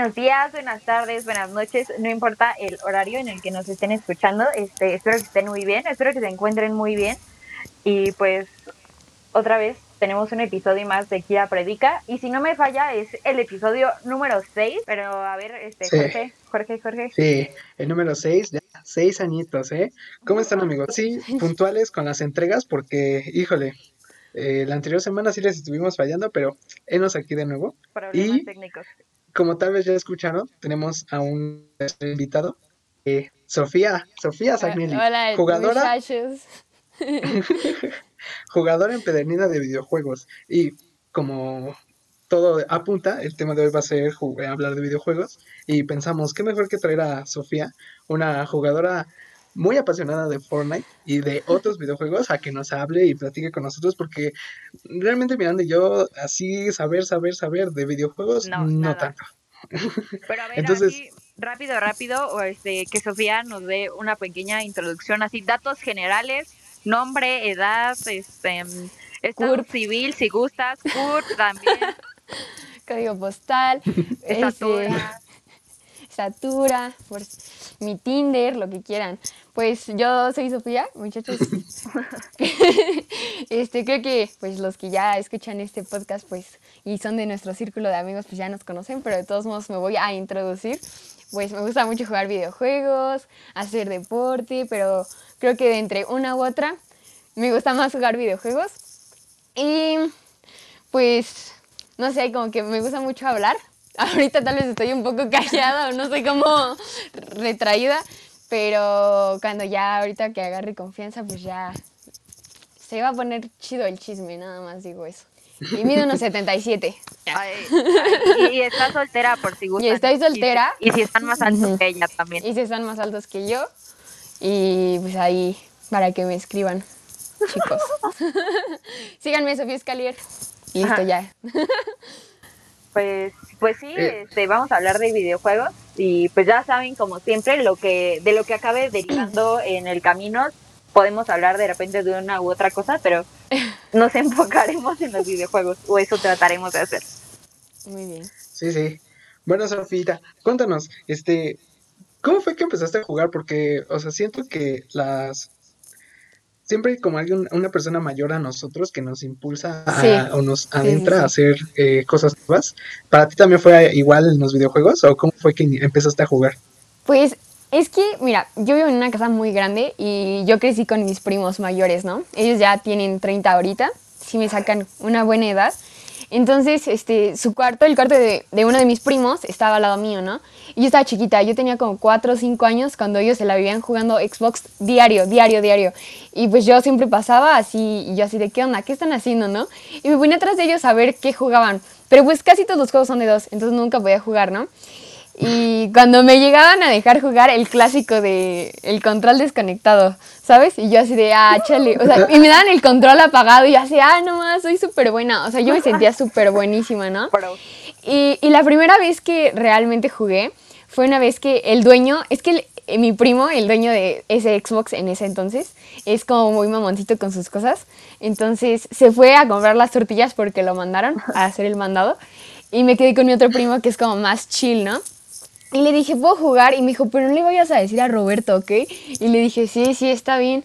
Buenos días, buenas tardes, buenas noches, no importa el horario en el que nos estén escuchando, este, espero que estén muy bien, espero que se encuentren muy bien y pues otra vez tenemos un episodio más de Kira Predica y si no me falla es el episodio número 6, pero a ver, este, Jorge, Jorge, Jorge. Sí, el número 6, ya, seis añitos, ¿eh? ¿Cómo están amigos? Sí, puntuales con las entregas porque, híjole, eh, la anterior semana sí les estuvimos fallando, pero enos aquí de nuevo. Problemas técnicos como tal vez ya escucharon, tenemos a un invitado, eh, Sofía, Sofía Sagnelli, Hola, jugadora, jugadora empedernida de videojuegos. Y como todo apunta, el tema de hoy va a ser hablar de videojuegos. Y pensamos, qué mejor que traer a Sofía, una jugadora muy apasionada de Fortnite y de otros videojuegos a que nos hable y platique con nosotros porque realmente Miranda y yo así saber, saber, saber de videojuegos no, tanto. Pero a ver, Entonces, rápido, rápido, este, que Sofía nos dé una pequeña introducción, así datos generales, nombre, edad, este, estado civil, si gustas, CURP también. Código postal, estatura, estatura, por mi Tinder, lo que quieran. Pues yo soy Sofía, muchachos. este, creo que pues los que ya escuchan este podcast pues y son de nuestro círculo de amigos pues ya nos conocen, pero de todos modos me voy a introducir. Pues me gusta mucho jugar videojuegos, hacer deporte, pero creo que de entre una u otra me gusta más jugar videojuegos. Y pues no sé, como que me gusta mucho hablar Ahorita tal vez estoy un poco callada o no sé cómo retraída, pero cuando ya ahorita que agarre confianza, pues ya se va a poner chido el chisme, nada más digo eso. Y mido unos 77. y, está soltera por si gustan. Y estoy soltera. Y, si están más altos que ella también. Y si están más altos que yo. Y pues ahí, para que me escriban, chicos. Síganme, Sofía Escalier. Listo, ya. Pues, pues sí, eh. este, vamos a hablar de videojuegos y pues ya saben, como siempre, lo que de lo que acabe derivando en el camino, podemos hablar de repente de una u otra cosa, pero nos enfocaremos en los videojuegos o eso trataremos de hacer. Muy bien. Sí, sí. Bueno, Sofita, cuéntanos, este, ¿cómo fue que empezaste a jugar? Porque, o sea, siento que las siempre hay como alguien, una persona mayor a nosotros que nos impulsa o nos adentra a hacer eh, cosas nuevas. ¿Para ti también fue igual en los videojuegos o cómo fue que empezaste a jugar? Pues es que, mira, yo vivo en una casa muy grande y yo crecí con mis primos mayores, ¿no? Ellos ya tienen 30 ahorita, si me sacan una buena edad. Entonces, este, su cuarto, el cuarto de, de, uno de mis primos, estaba al lado mío, ¿no? Y yo estaba chiquita, yo tenía como 4 o 5 años cuando ellos se la vivían jugando Xbox diario, diario, diario. Y pues yo siempre pasaba así, y yo así de, ¿qué onda? ¿Qué están haciendo, no? Y me ponía atrás de ellos a ver qué jugaban. Pero pues casi todos los juegos son de dos, entonces nunca podía jugar, ¿no? Y cuando me llegaban a dejar jugar el clásico de el control desconectado, ¿sabes? Y yo así de, ah, chale. O sea, y me daban el control apagado y yo así, ah, no más, soy súper buena. O sea, yo me sentía súper buenísima, ¿no? Y, y, la primera vez que realmente jugué fue una vez que el dueño, es que mi primo, el dueño de ese Xbox en ese entonces, es como muy mamoncito con sus cosas. Entonces se fue a comprar las tortillas porque lo mandaron a hacer el mandado. Y me quedé con mi otro primo que es como más chill, ¿no? Y le dije, ¿puedo jugar? Y me dijo, pero no le vayas a decir a Roberto, ¿ok? Y le dije, sí, sí, está bien.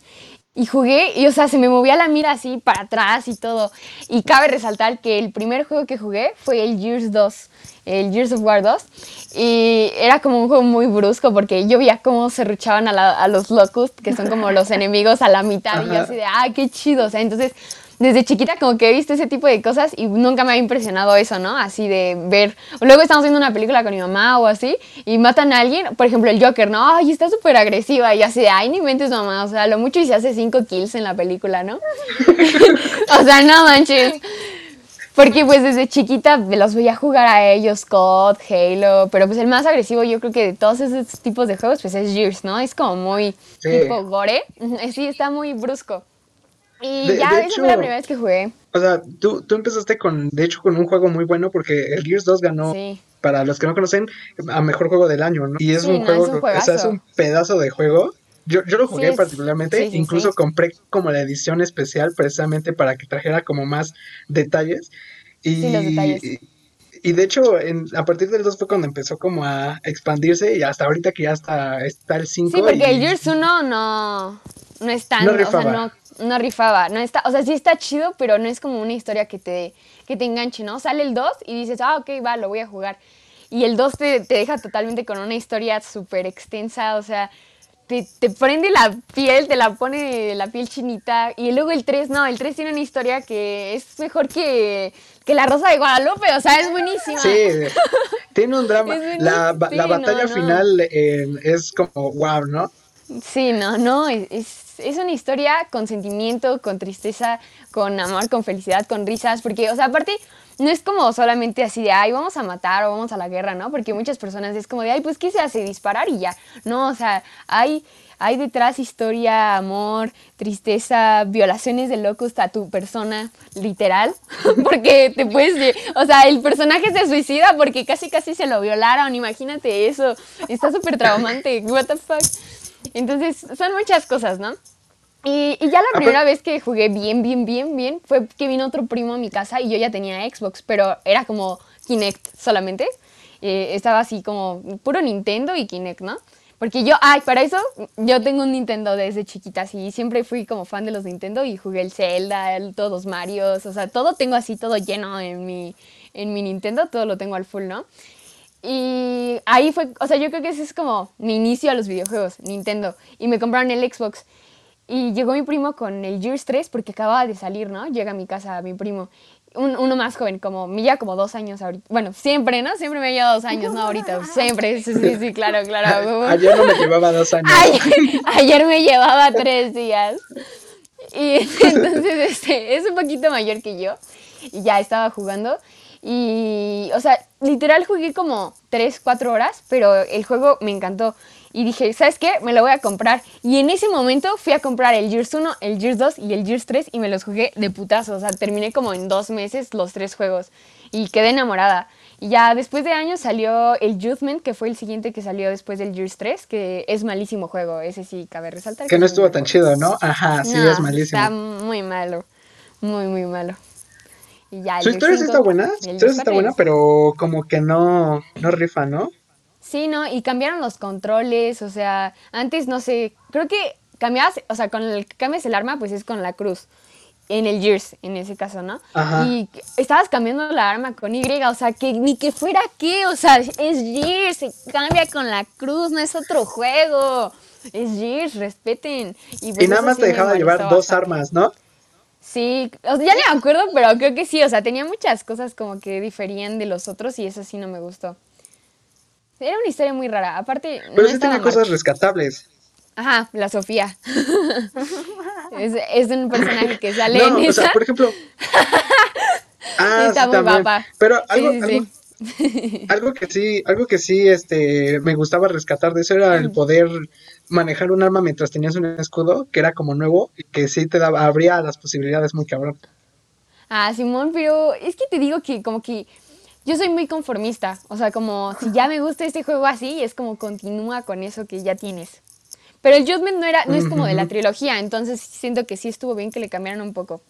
Y jugué, y o sea, se me movía la mira así para atrás y todo. Y cabe resaltar que el primer juego que jugué fue el Gears 2, el Gears of War 2. Y era como un juego muy brusco porque yo veía cómo se ruchaban a, a los Locust, que son como los enemigos a la mitad. Y yo así de, ah, qué chido. O sea, entonces desde chiquita como que he visto ese tipo de cosas y nunca me ha impresionado eso, ¿no? Así de ver, luego estamos viendo una película con mi mamá o así y matan a alguien, por ejemplo el Joker, ¿no? Ay, está súper agresiva y así de, ay, ni mentes mamá, o sea, lo mucho y se hace cinco kills en la película, ¿no? o sea, no manches. Porque pues desde chiquita los veía jugar a ellos, COD, Halo, pero pues el más agresivo yo creo que de todos esos tipos de juegos pues es Gears, ¿no? Es como muy tipo gore, sí, está muy brusco. Y ya, esa fue la primera vez que jugué. O sea, tú, tú empezaste con, de hecho, con un juego muy bueno porque el Gears 2 ganó, para los que no conocen, a mejor juego del año, ¿no? Y es un juego, o sea, es un pedazo de juego. Yo, yo lo jugué particularmente, incluso compré como la edición especial precisamente para que trajera como más detalles. Y, los detalles. y de hecho, en, a partir del 2 fue cuando empezó como a expandirse y hasta ahorita que ya está, está el 5. Sí, porque y- el Gears 1 no, no es tan, No o sea, no, no rifaba, no está, o sea, sí está chido, pero no es como una historia que te, que te enganche, ¿no? Sale el 2 y dices, ah, ok, va, lo voy a jugar. Y el 2 te, te deja totalmente con una historia súper extensa, o sea, te, te prende la piel, te la pone la piel chinita. Y luego el 3, no, el 3 tiene una historia que es mejor que, que La Rosa de Guadalupe, o sea, es buenísima. Sí, tiene un drama. La, la batalla no. final eh, es como wow, ¿no? Sí, no, no, es, es- una historia con sentimiento, con tristeza, con amor, con felicidad, con risas, porque, o sea, aparte, no es como solamente así de, ay, vamos a matar o vamos a la guerra, ¿no? Porque muchas personas es como de, ay, pues, ¿qué se hace? Disparar y ya. No, o sea, hay, hay detrás historia, amor, tristeza, violaciones de locust a tu persona, literal, porque te puedes, o sea, el personaje se suicida porque casi, casi se lo violaron, imagínate eso, está súper traumante, what the fuck. Entonces, son muchas cosas, ¿no? Y, y ya la Ah, primera pero- vez que jugué bien, bien, bien, bien, fue que vino otro primo a mi casa y yo ya tenía Xbox, pero era como Kinect solamente. Eh, estaba así como puro Nintendo y Kinect, ¿no? Porque yo, ay, para eso, yo tengo un Nintendo desde chiquita, así, siempre fui como fan de los Nintendo y jugué el Zelda, el- todos los Marios, o sea, todo tengo así, todo lleno en mi, en mi Nintendo, todo lo tengo al full, ¿no? Y ahí fue, o sea, yo creo que ese es como mi inicio a los videojuegos, Nintendo. Y me compraron el Xbox. Y llegó mi primo con el Gears 3 porque acababa de salir, ¿no? Llega a mi casa mi primo. Un- uno más joven, como, me lleva como dos años ahorita. Bueno, siempre, ¿no? Siempre me lleva dos años, no ahorita. Siempre, sí, sí, sí, claro, claro. Ayer no me llevaba dos años. Ayer, ayer me llevaba tres días. Y entonces este, es un poquito mayor que yo. Y ya estaba jugando. Y, o sea, literal jugué como tres, cuatro horas, pero el juego me encantó. Y dije, ¿sabes qué? Me lo voy a comprar. Y en ese momento fui a comprar el Gears 1, el Gears 2 y el Gears 3 y me los jugué de putazo. O sea, terminé como en dos meses los tres juegos. Y quedé enamorada. Y ya después de años salió el Judgment, que fue el siguiente que salió después del Gears 3, que es malísimo juego. Ese sí, cabe resaltar. Que no es estuvo tan chido, ¿no? Ajá, sí, No, es malísimo. Está muy malo. Muy, muy malo. Y ya, el Su historia sí 5 está buena, su historia está 4 buena, pero como que no, no rifa, ¿no? Sí, ¿no? Y cambiaron los controles, o sea, antes no sé, creo que cambiabas, o sea, con el que cambias el arma, pues es con la cruz. En el Gears, en ese caso, ¿no? Ajá. Y estabas cambiando la arma con Y, o sea, que ni que fuera qué, o sea, es Gears, se cambia con la cruz, no es otro juego. Es Gears, respeten. Y, pues y nada eso más te dejaba llevar dos armas, ¿no? Sí, o sea, ya ni me acuerdo, pero creo que sí, o sea, tenía muchas cosas como que diferían de los otros y eso sí no me gustó. Era una historia muy rara, aparte... Pero no sí tiene cosas rescatables. Ajá, la Sofía. es, es un personaje que sale No, en o sea, esa. por ejemplo. Ah, Está sí, muy también. guapa. Pero Sí, algo, sí, algo, sí. algo que sí, algo que sí, este, me gustaba rescatar de eso era el poder manejar un arma mientras tenías un escudo, que era como nuevo, y que sí te daba, abría las posibilidades muy cabrón. Ah, Simón, pero es que te digo que como que yo soy muy conformista. O sea, como si ya me gusta este juego así, es como continúa con eso que ya tienes. Pero el Judgment no, era, no es como de la trilogía, entonces siento que sí estuvo bien que le cambiaran un poco.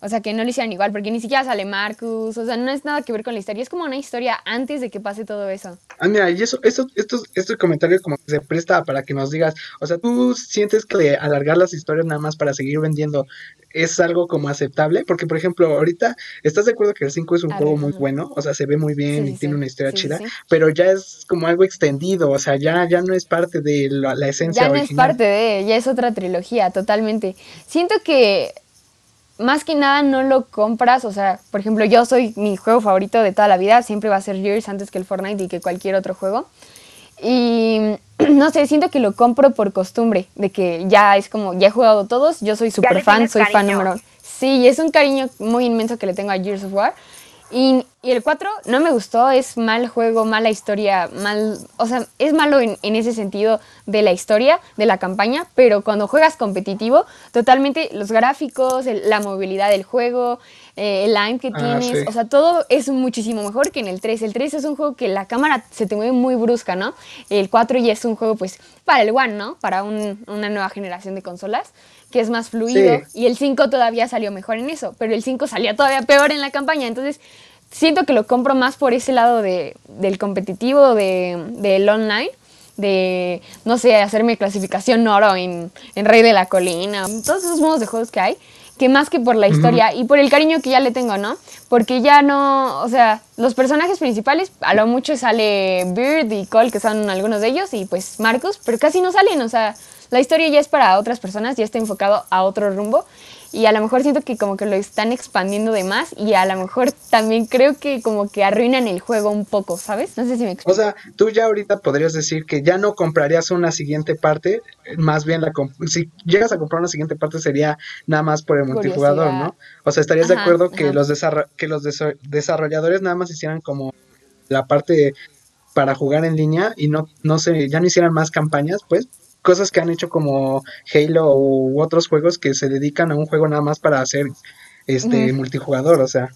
O sea, que no lo hicieran igual, porque ni siquiera sale Marcus, o sea, no es nada que ver con la historia, es como una historia antes de que pase todo eso. Ah, mira, y eso, eso, estos, este comentario como que se presta para que nos digas, o sea, ¿tú sientes que alargar las historias nada más para seguir vendiendo es algo como aceptable? Porque, por ejemplo, ahorita, ¿estás de acuerdo que el 5 es un A juego ver, muy bueno? O sea, se ve muy bien Sí, y sí, tiene una historia Sí, chida, pero ya es como algo extendido, o sea, ya, ya no es parte de la, la esencia Ya no es original. parte de, ya es otra trilogía, totalmente. Siento que más que nada no lo compras, o sea, por ejemplo, yo soy mi juego favorito de toda la vida, siempre va a ser Gears antes que el Fortnite y que cualquier otro juego. Y no sé, siento que lo compro por costumbre, de que ya es como, ya he jugado todos, yo soy súper fan, soy fan número Sí, es un cariño muy inmenso que le tengo a Gears of War. Y, y el 4 no me gustó, es mal juego, mala historia, mal, o sea, es malo en, en ese sentido de la historia, de la campaña, pero cuando juegas competitivo, totalmente los gráficos, el- la movilidad del juego, eh, el aim que Ah, tienes, sí. o sea, todo es muchísimo mejor que en el 3. El 3 es un juego que la cámara se te mueve muy brusca, ¿no? El 4 ya es un juego, pues, para el One, ¿no? Para un- una nueva generación de consolas, que es más fluido. Sí. Y el 5 todavía salió mejor en eso, pero el 5 salía todavía peor en la campaña. Entonces, siento que lo compro más por ese lado de, del competitivo, de, del online, de, no sé, hacerme clasificación oro en, en Rey de la Colina, todos esos modos de juegos que hay, que más que por la historia y por el cariño que ya le tengo, ¿no? Porque ya no, o sea, los personajes principales, a lo mucho sale Beard y Cole, que son algunos de ellos, y pues Marcus, pero casi no salen, o sea, la historia ya es para otras personas, ya está enfocado a otro rumbo y a lo mejor siento que como que lo están expandiendo de más y a lo mejor también creo que como que arruinan el juego un poco, ¿sabes? No sé si me explico. O sea, tú ya ahorita podrías decir que ya no comprarías una siguiente parte, más bien la si llegas a comprar una siguiente parte sería nada más por el multijugador, ¿no? O sea, estarías de acuerdo que los que los desarrolladores nada más hicieran como la parte para jugar en línea y no no sé, ya no hicieran más campañas, pues cosas que han hecho como Halo u otros juegos que se dedican a un juego nada más para hacer este multijugador, o sea.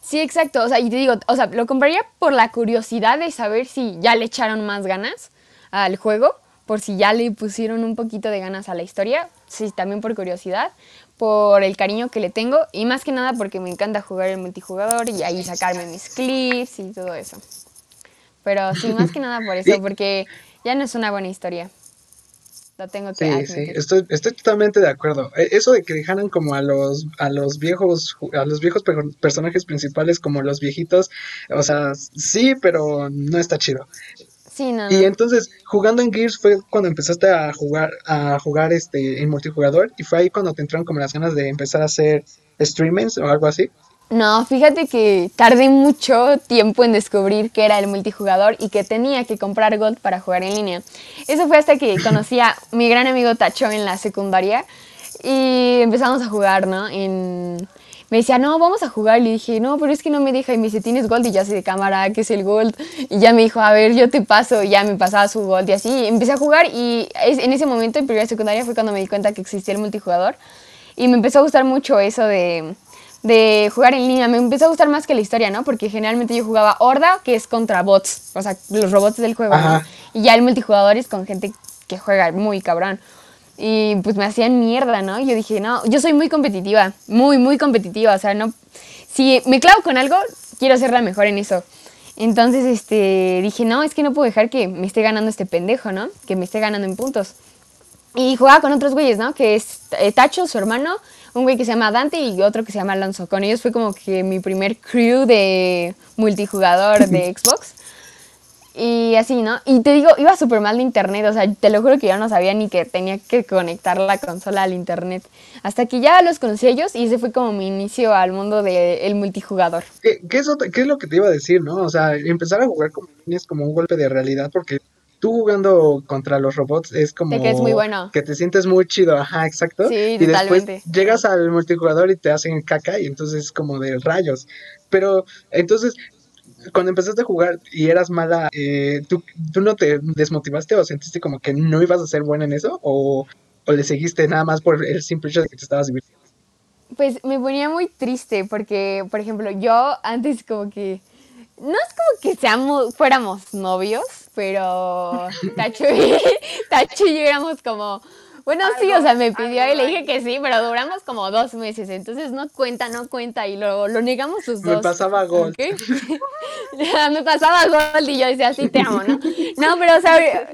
Sí, exacto. O sea, y te digo, o sea, lo compraría por la curiosidad de saber si ya le echaron más ganas al juego, por si ya le pusieron un poquito de ganas a la historia. Sí, también por curiosidad, por el cariño que le tengo y más que nada porque me encanta jugar el multijugador y ahí sacarme mis clips y todo eso. Pero sí, más que nada por eso, porque ya no es una buena historia tengo que Sí, sí, estoy, estoy totalmente de acuerdo. E, eso de que dejaran como a los, a los viejos, a los viejos personajes principales como los viejitos, o sea, sí, pero no está chido. Sí, no, Y entonces, jugando en Gears fue cuando empezaste a jugar, a jugar este en multijugador, y fue ahí cuando te entraron como las ganas de empezar a hacer streamings o algo así. No, fíjate que tardé mucho tiempo en descubrir que era el multijugador y que tenía que comprar Gold para jugar en línea. Eso fue hasta que conocí a mi gran amigo Tacho en la secundaria y empezamos a jugar, ¿no? Me decía, no, vamos a jugar. Y le dije, no, pero es que no me deja. Y me dice, ¿tienes Gold? Y ya sé de cámara, ¿qué es el Gold? Y ya me dijo, a ver, yo te paso. Y ya me pasaba su Gold y así. Empecé a jugar y en ese momento, en primera secundaria, fue cuando me di cuenta que existía el multijugador. Y me empezó a gustar mucho eso de de jugar en línea. Me empezó a gustar más que la historia, ¿no? Porque generalmente yo jugaba Horda, que es contra bots, o sea, los robots del juego, ¿no? Y ya el multijugador es con gente que juega muy cabrón. Y pues me hacían mierda, ¿no? Yo dije, no, yo soy muy competitiva, muy, muy competitiva, o sea, no... Si me clavo con algo, quiero ser la mejor en eso. Entonces, este, dije, no, es que no puedo dejar que me esté ganando este pendejo, ¿no? Que me esté ganando en puntos. Y jugaba con otros güeyes, ¿no? Que es eh, Tacho, su hermano, un güey que se llama Dante y otro que se llama Alonso. Con ellos fue como que mi primer crew de multijugador de Xbox. Y así, ¿no? Y te digo, iba súper mal de internet, o sea, te lo juro que yo no sabía ni que tenía que conectar la consola al internet. Hasta que ya los conocí a ellos y ese fue como mi inicio al mundo del multijugador. ¿Qué, qué, es ¿Qué es lo que te iba a decir, no? O sea, empezar a jugar con es como un golpe de realidad porque tú jugando contra los robots es como que es muy bueno. Que te sientes muy chido, ajá, exacto. Sí, y después llegas al multijugador y te hacen caca y entonces es como de rayos. Pero entonces cuando empezaste a jugar y eras mala, eh, ¿tú, ¿tú, no te desmotivaste o sentiste como que no ibas a ser buena en eso? ¿O, o le seguiste nada más por el simple hecho de que te estabas divirtiendo? Pues me ponía muy triste porque, por ejemplo, yo antes como que no es como que seamos, fuéramos novios, pero Tacho y, Tacho y yo éramos como, bueno, sí, o sea, me pidió y le dije que sí, pero duramos como dos meses, entonces no cuenta, no cuenta, y lo, lo negamos sus dos. Me pasaba gol. me pasaba gol y yo decía, sí, te amo, ¿no? No, pero, o sea,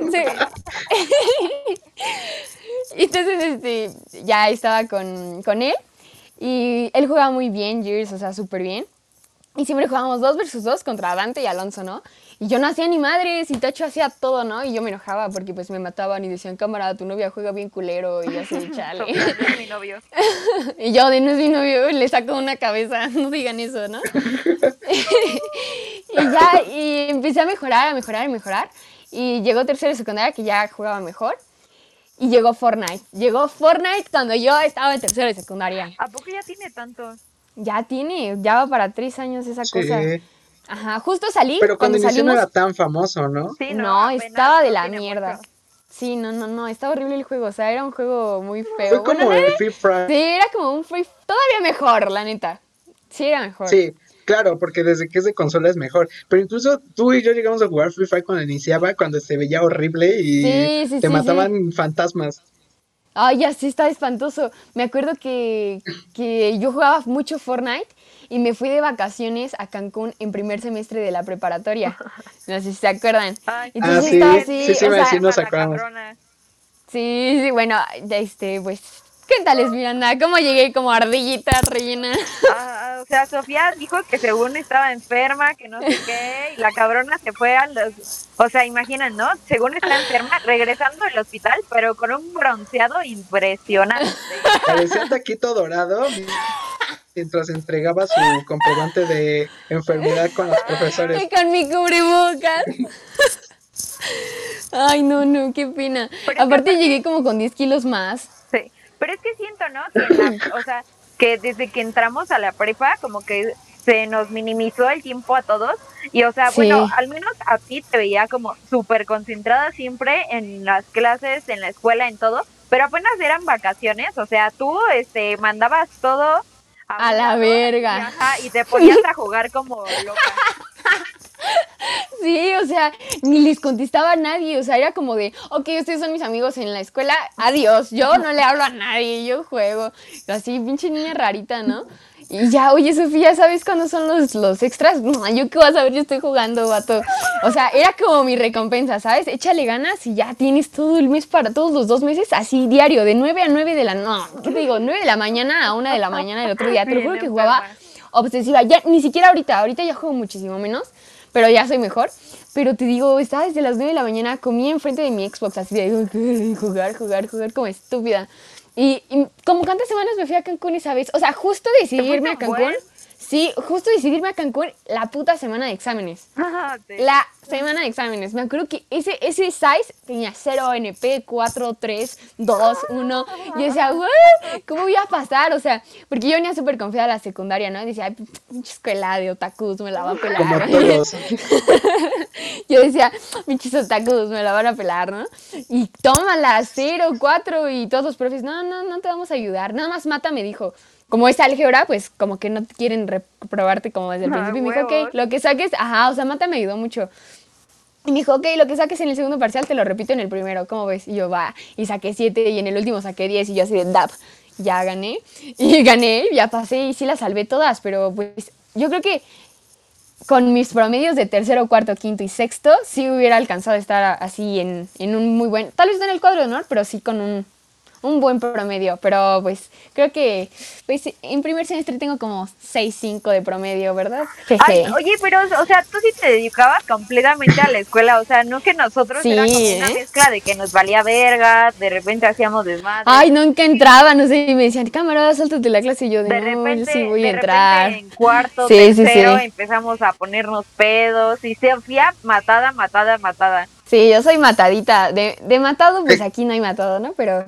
entonces, este, ya estaba con, con él, y él jugaba muy bien, Gears, o sea, súper bien. Y siempre jugábamos dos versus dos contra Dante y Alonso, ¿no? Y yo no hacía ni madres y Tacho hacía todo, ¿no? Y yo me enojaba porque pues me mataban y decían, cámara, tu novia juega bien culero y así, chale. es mi novio. y yo, de no es mi novio, le saco una cabeza, no digan eso, ¿no? y ya, y empecé a mejorar, a mejorar, a mejorar. Y llegó tercero y secundaria que ya jugaba mejor. Y llegó Fortnite. Llegó Fortnite cuando yo estaba en tercero y secundaria. ¿A poco ya tiene tantos? Ya tiene, ya va para tres años esa cosa. Ajá, justo salí. Pero cuando, inició no era tan famoso, ¿no? Sí, no, estaba de la mierda. Sí, no, no, no, estaba horrible el juego, o sea, era un juego muy feo. Fue como el Free Fire. Sí, era como un Free todavía mejor, la neta. Sí, era mejor. Sí, claro, porque desde que es de consola es mejor. Pero incluso tú y yo llegamos a jugar Free Fire cuando iniciaba, cuando se veía horrible y te mataban fantasmas. Ay, ya sí está espantoso. Me acuerdo que, que yo jugaba mucho Fortnite y me fui de vacaciones a Cancún en primer semestre de la preparatoria. No sé si se acuerdan. Ay, Entonces Ah, sí, estaba así, sí, o me- sea, sí nos acordamos. Sí, sí, bueno, este, pues, ¿qué tal es Miranda? ¿Cómo llegué como ardillita rellena? Ah, o sea, Sofía dijo que según estaba enferma, que no sé qué, y la cabrona se fue a los... O sea, imaginan, ¿no? Según está enferma, regresando del hospital, pero con un bronceado impresionante. Parecía taquito dorado mientras entregaba su comprobante de enfermedad con los profesores. Y con mi cubrebocas. Ay, no, no, qué pena. Pero es que Aparte llegué como con 10 kilos más. Sí, pero es que siento, ¿no? Que la- o sea, que desde que entramos a la prepa, como que se nos minimizó el tiempo a todos. Y, o sea, Sí. bueno, al menos a ti te veía como súper concentrada siempre en las clases, en la escuela, en todo. Pero apenas eran vacaciones, o sea, tú este, mandabas todo A la verga. Y, ajá, y te ponías a jugar como loca. Sí, o sea, ni les contestaba a nadie. O sea, era como de, ok, ustedes son mis amigos en la escuela, adiós. Yo no le hablo a nadie, yo juego. Así, pinche niña rarita, ¿no? Y ya, oye, Sofía, ¿sabes cuándo son los, los extras? No, yo qué vas a ver, yo estoy jugando, vato. O sea, era como mi recompensa, ¿sabes? Échale ganas y ya tienes todo el mes para todos los dos meses, así diario, de 9 a 9 de la, no, ¿qué te digo? 9 de la mañana a 1 de la mañana del otro día. Te lo juro que jugaba obsesiva. Ya, ni siquiera ahorita, ahorita ya juego muchísimo menos, pero ya soy mejor. Pero te digo, estaba desde las 9 de la mañana, comía enfrente de mi Xbox, así de jugar, jugar, jugar como estúpida. Y, y como cuántas semanas me fui a Cancún esa vez. O sea, justo decidirme a Cancún. buen? Sí, justo decidirme a Cancún la puta semana de exámenes. Sí. La semana de exámenes. Me acuerdo que ese, ese size tenía 0 NP, 4, 3, 2, 1. Y yo decía, "Güey, ¿cómo voy a pasar? O sea, porque yo venía súper confiada a la secundaria, ¿no? Y decía, ay, pinche escuela de otakus, me la va a pelar. Como todos. Yo decía, pinches otakus, me la van a pelar, ¿no? Y tómala, 0, 4 y todos los profes, no, no, no te vamos a ayudar. Nada más Mata me dijo, como es álgebra, pues como que no te quieren reprobarte como desde el Ah, principio. Y me dijo, ok, lo que saques, ajá, o sea, Mata me ayudó mucho. Y me dijo, ok, lo que saques en el segundo parcial te lo repito en el primero, ¿cómo ves? Y yo, va, y saqué 7 y en el último saqué 10 y yo así de, dap, ya gané. Y gané, ya pasé y sí las salvé todas, pero pues yo creo que con mis promedios de tercero, cuarto, quinto y sexto, sí hubiera alcanzado a estar así en, en un muy buen, tal vez no en el cuadro de honor, pero sí con un, un buen promedio. Pero pues creo que pues, en primer semestre tengo como 6.5 de promedio, ¿verdad? Ay, oye, pero, o sea, tú sí te dedicabas completamente a la escuela, o sea, no que nosotros Sí, era como una ¿eh? mezcla de que nos valía verga, de repente hacíamos desmadre. Ay, nunca entraba, no sé, y me decían, cámara, sáltate la clase y yo de, de no, repente, yo sí voy de a entrar. repente en cuarto, Sí, tercero, sí. empezamos a ponernos pedos y Sofía matada, matada, matada. Sí, yo soy matadita. De, de matado, pues aquí no hay matado, ¿no? Pero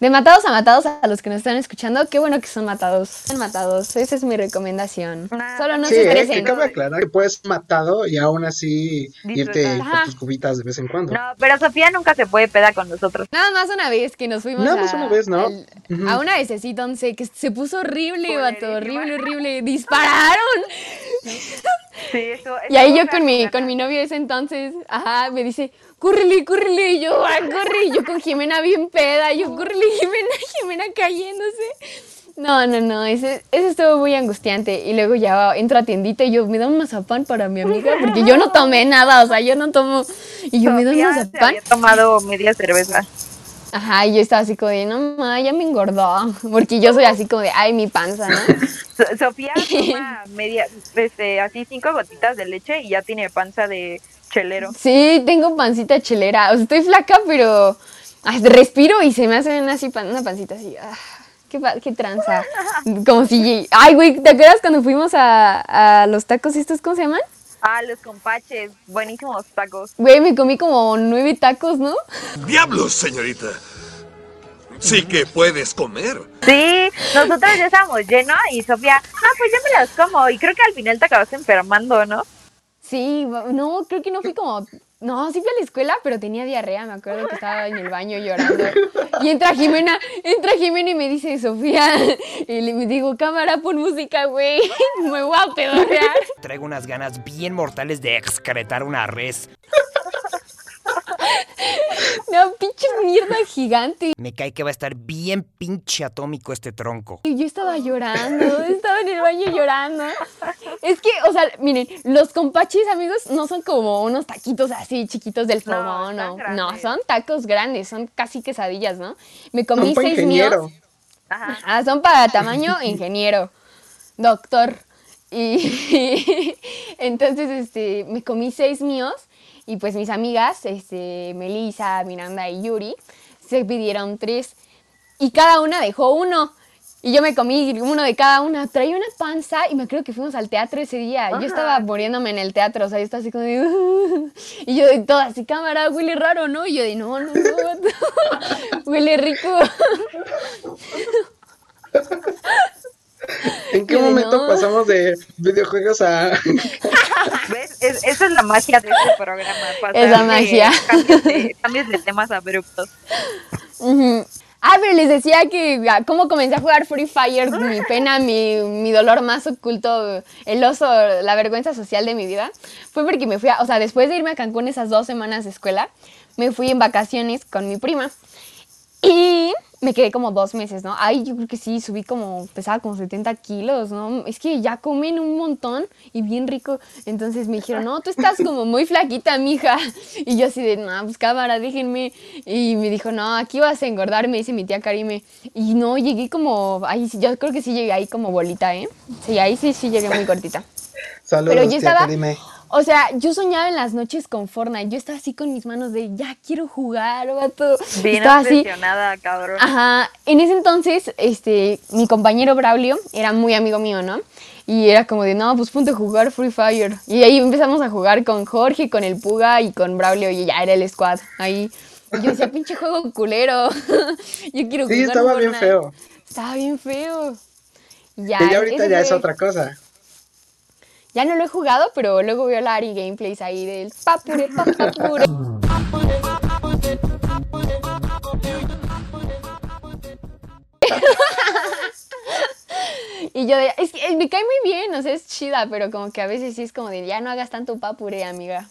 de matados a matados a los que nos están escuchando, qué bueno que son matados. Son matados, esa es mi recomendación. Ah, Solo no Sí, se eh, que estresen. cabe aclarar que puedes matado y aún así irte con tus cubitas de vez en cuando. No, pero Sofía nunca se puede peda con nosotros. Nada más una vez que nos fuimos Nada a, más una vez, ¿no? al- a una vececita once que se puso horrible, vato, horrible, horrible. ¡Dispararon! Sí, eso. Y ahí yo con mi, con mi novio ese entonces, ajá, me dice, córrele, córrele, y yo, ah, corre, y yo con Jimena bien peda, y yo, córrele, Jimena, Jimena cayéndose. No, no, no, ese, ese estuvo muy angustiante. Y luego ya entro a tiendita y yo, me da un mazapán para mi amiga, porque yo no tomé nada, o sea, yo no tomo. Y yo, me da un Sofía se mazapán. había tomado media cerveza. Ajá, y yo estaba así como de, no, ma, ya me engordó. Porque yo soy así como de, ay, mi panza, ¿no? So- Sofía toma media, este, así cinco gotitas de leche y ya tiene panza de chelero. Sí, tengo pancita chelera. O sea, estoy flaca, pero respiro y se me hace una, así, pan- una pancita así. ah, qué, qué tranza. Como si. Ay, güey, ¿te acuerdas cuando fuimos a, a los tacos estos? ¿Cómo se llaman? Ah, los compaches, buenísimos tacos. Güey, me comí como nueve tacos, ¿no? ¡Diablos, señorita! Sí que puedes comer. Sí, nosotros ya estábamos llenos y Sofía, ah, pues ya me las como. Y creo que al final te acabaste enfermando, ¿no? Sí, no, creo que no fui como. No, sí fui a la escuela, pero tenía diarrea. Me acuerdo que estaba en el baño llorando. Y entra Jimena, entra Jimena y me dice, Sofía. Y le digo, cámara, pon música, güey. Me voy a. Traigo unas ganas bien mortales de excretar una res. No, pinche mierda gigante. Me cae que va a estar bien pinche atómico este tronco. Y yo estaba llorando, estaba en el baño llorando. Es que, o sea, miren, los compachis, amigos, no son como unos taquitos así chiquitos del fogón, no. No, son tacos grandes, son casi quesadillas, ¿no? Me comí pa' seis ingeniero. míos. Ajá. Ah, son para tamaño ingeniero, doctor. Y entonces, este, me comí seis míos y pues mis amigas, este, Melissa, Miranda y Yuri, se pidieron tres y cada una dejó uno. Y yo me comí uno de cada una. Traía una panza y me acuerdo que fuimos al teatro ese día. Yo estaba muriéndome en el teatro, o sea, yo estaba así como de... Y yo de toda así, cámara, huele raro, ¿no? Y yo de, no, no, no, huele rico. ¿En qué momento no. pasamos de videojuegos a... ¿Ves? Es- esa es la magia de este programa. Es la magia. Cambios de, cambios de temas abruptos. Ujú. Ah, pero les decía que ah, cómo comencé a jugar Free Fire, mi pena, mi, mi dolor más oculto, el oso, la vergüenza social de mi vida, fue porque me fui a, o sea, después de irme a Cancún esas dos semanas de escuela, me fui en vacaciones con mi prima y me quedé como dos meses, ¿no? Ay, yo creo que sí, subí como, pesaba como 70 kilos, ¿no? Es que ya comen un montón y bien rico. Entonces me dijeron, no, tú estás como muy flaquita, mija. Y yo así de, no, pues cámara, déjenme. Y me dijo, no, aquí vas a engordar, me dice mi tía Karime. Y no, llegué como, ay, sí, yo creo que sí llegué ahí como bolita, ¿eh? Sí, ahí sí, sí llegué muy cortita. Saludos, Pero yo tía estaba- Karime. O sea, yo soñaba en las noches con Fortnite. Yo estaba así con mis manos de, ya quiero jugar, vato. Bien estaba así. cabrón. Ajá, en ese entonces, este, mi compañero Braulio era muy amigo mío, ¿no? Y era como de, no, pues ponte a jugar Free Fire. Y ahí empezamos a jugar con Jorge, con el Puga y con Braulio, y ya era el squad. Ahí. Y yo decía, pinche juego culero. yo quiero Sí, jugar estaba bien Fortnite". feo. Estaba bien feo. Ya, Que ya ahorita ya es otra cosa. Ya no lo he jugado, pero luego veo la Ari gameplays ahí del papure, papure. Y yo de, es que me cae muy bien, o sea, es chida, pero como que a veces sí es como de, ya no hagas tanto papure, amiga.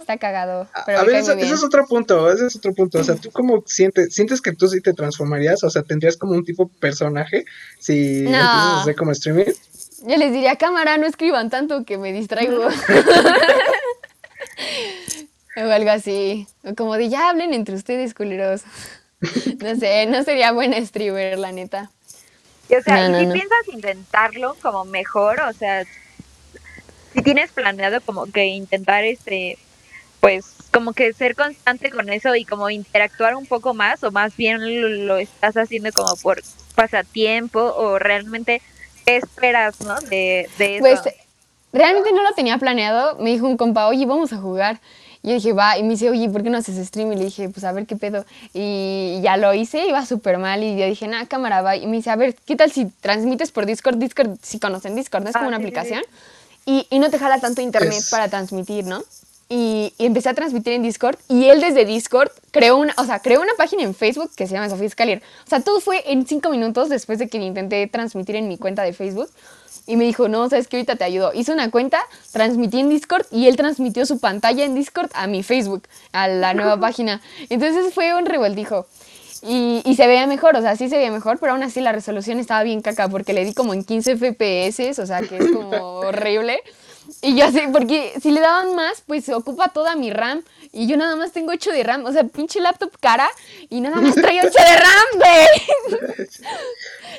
Está cagado, pero a ver, ese, es otro punto, ese es otro punto. O sea, ¿tú cómo sientes? ¿Sientes que tú sí te transformarías? O sea, ¿tendrías como un tipo personaje si No. empiezas a hacer como streaming? Yo les diría, cámara, no escriban tanto que me distraigo. o algo así. O como de, ya hablen entre ustedes, culeros. no sé, no sería buena streamer, la neta. Y, o sea, No, ¿y no, si no. piensas intentarlo como mejor? O sea, si tienes planeado como que intentar este, pues como que ser constante con eso y como interactuar un poco más o más bien lo, lo estás haciendo como por pasatiempo o realmente qué esperas, ¿no? De, de eso. Pues realmente no lo tenía planeado. Me dijo un compa, oye, vamos a jugar. Y yo dije, va. Y me dice, oye, ¿por qué no haces stream? Y le dije, pues a ver qué pedo. Y ya lo hice, iba súper mal. Y yo dije, nada, cámara, va. Y me dice, a ver, ¿qué tal si transmites por Discord? Discord, si conocen Discord, ¿no? Es Ah, como una sí, sí, sí. aplicación. Y, y no te jala tanto internet Es- para transmitir, ¿no? Y, y empecé a transmitir en Discord y él desde Discord creó una, o sea, creó una página en Facebook que se llama Sofía Scalier. O sea, todo fue en cinco minutos después de que intenté transmitir en mi cuenta de Facebook. Y me dijo, no, sabes que ahorita te ayudo. Hice una cuenta, transmití en Discord y él transmitió su pantalla en Discord a mi Facebook, a la nueva página. Entonces fue un revoltijo. Y, y se veía mejor, o sea, sí se veía mejor, pero aún así la resolución estaba bien caca porque le di como en 15 FPS, o sea, que es como horrible. Y yo así, porque si le daban más, pues se ocupa toda mi RAM. Y yo nada más tengo 8 de RAM, o sea, pinche laptop cara y nada más trae 8 de RAM, güey.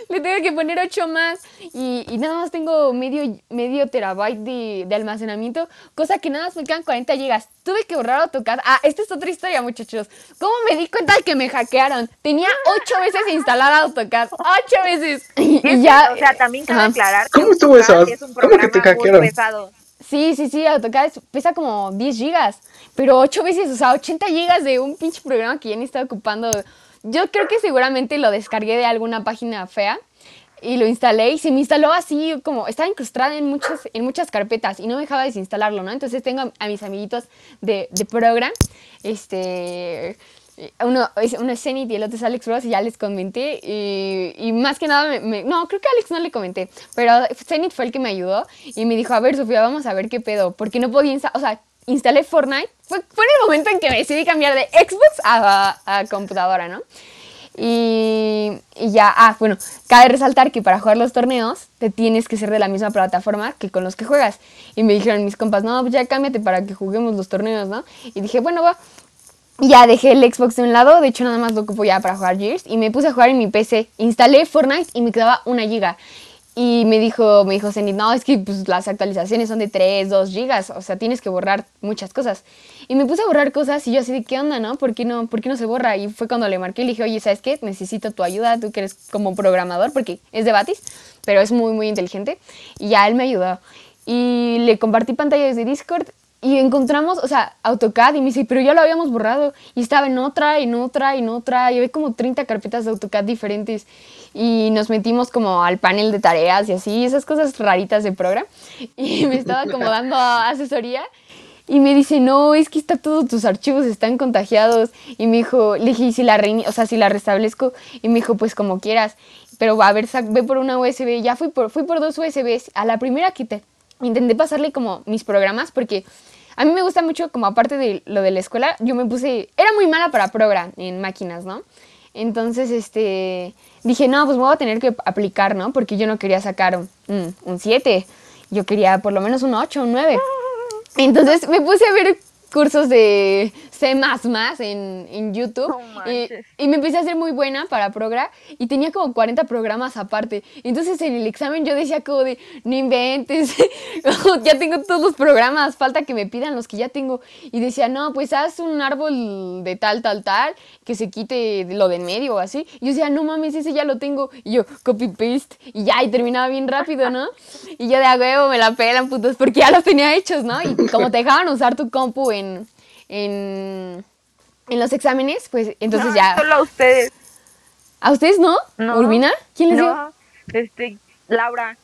Le tengo que poner 8 más y, y nada más tengo medio, medio terabyte de, de almacenamiento, cosa que nada más me quedan 40 gigas. Tuve que borrar AutoCAD. Ah, esta es otra historia, muchachos. ¿Cómo me di cuenta de que me hackearon? Tenía 8 veces instalada AutoCAD. 8 veces. Y, Y ya. o sea, también cabe aclarar que ¿Cómo estuvo eso? Es un ¿Cómo que te hackearon? Sí, sí, sí, AutoCAD es- pesa como 10 gigas, pero 8 veces, o sea, 80 gigas de un pinche programa que ya ni estaba ocupando. Yo creo que seguramente lo descargué de alguna página fea y lo instalé y se me instaló así como, estaba incrustada en muchas, en muchas carpetas y no me dejaba desinstalarlo, ¿no? Entonces tengo a, mis amiguitos de, de program, este... Uno es, Zenith y el otro es Alex Bros y ya les comenté y, y más que nada me, no, creo que a Alex no le comenté, pero Zenith fue el que me ayudó y me dijo, a ver Sofía, vamos a ver qué pedo, porque no podía o sea, instalé Fortnite. Fue, fue en el momento en que decidí cambiar de Xbox a, a computadora, ¿no? Y, ya, ah, bueno, cabe resaltar que para jugar los torneos te tienes que ser de la misma plataforma que con los que juegas. Y me dijeron mis compas, no, pues ya cámbiate para que juguemos los torneos, ¿no? Y dije, bueno, va. Ya dejé el Xbox de un lado, de hecho nada más lo ocupo ya para jugar Gears y me puse a jugar en mi PC. Instalé Fortnite y me quedaba una giga. Y me dijo, me dijo Zenith, no, es que pues, las actualizaciones son de 3, 2 gigas, o sea, tienes que borrar muchas cosas. Y me puse a borrar cosas y yo así de, ¿qué onda, no? ¿Por qué no, ¿Por qué no se borra? Y fue cuando le marqué y le dije, oye, ¿sabes qué? Necesito tu ayuda, tú que eres como programador, porque es de Batis, pero es muy, muy inteligente. Y ya él me ayudó. Y le compartí pantallas de Discord y encontramos, o sea, AutoCAD y me dice, pero ya lo habíamos borrado. Y estaba en otra, en otra, en otra. Y había como 30 carpetas de AutoCAD diferentes. Y nos metimos como al panel de tareas y así, esas cosas raritas de programa. Y me estaba como dando asesoría. Y me dice, no, es que está todos tus archivos están contagiados. Y me dijo, le dije, ¿y si la, reini- o sea, si la restablezco? Y me dijo, pues como quieras. Pero va a ver, ve por una USB. Ya fui por, fui por dos USBs. A la primera quité. Intenté pasarle como mis programas porque a mí me gusta mucho, como aparte de lo de la escuela, yo me puse, era muy mala para program en máquinas, ¿no? Entonces, este, dije, no, pues me voy a tener que aplicar, ¿no? Porque yo no quería sacar un, un 7, yo quería por lo menos un 8, un 9. Entonces me puse a ver cursos de C++ en, en YouTube No y, y me empecé a hacer muy buena para progra y tenía como 40 programas aparte. Entonces en el examen yo decía como de, no inventes, ya tengo todos los programas, falta que me pidan los que ya tengo. Y decía, no, pues haz un árbol de tal, tal, tal, que se quite lo de en medio o así. Y yo decía, no mames, ese ya lo tengo. Y yo, copy paste. Y ya, y terminaba bien rápido, ¿no? Y yo de a huevo me la pelan, putos, porque ya los tenía hechos, ¿no? Y como te dejaban usar tu compu en, en, en los exámenes, pues entonces No, ya. Solo a ustedes. ¿A ustedes no? No. ¿Urbina? ¿Quién les dio? No, este, Laura.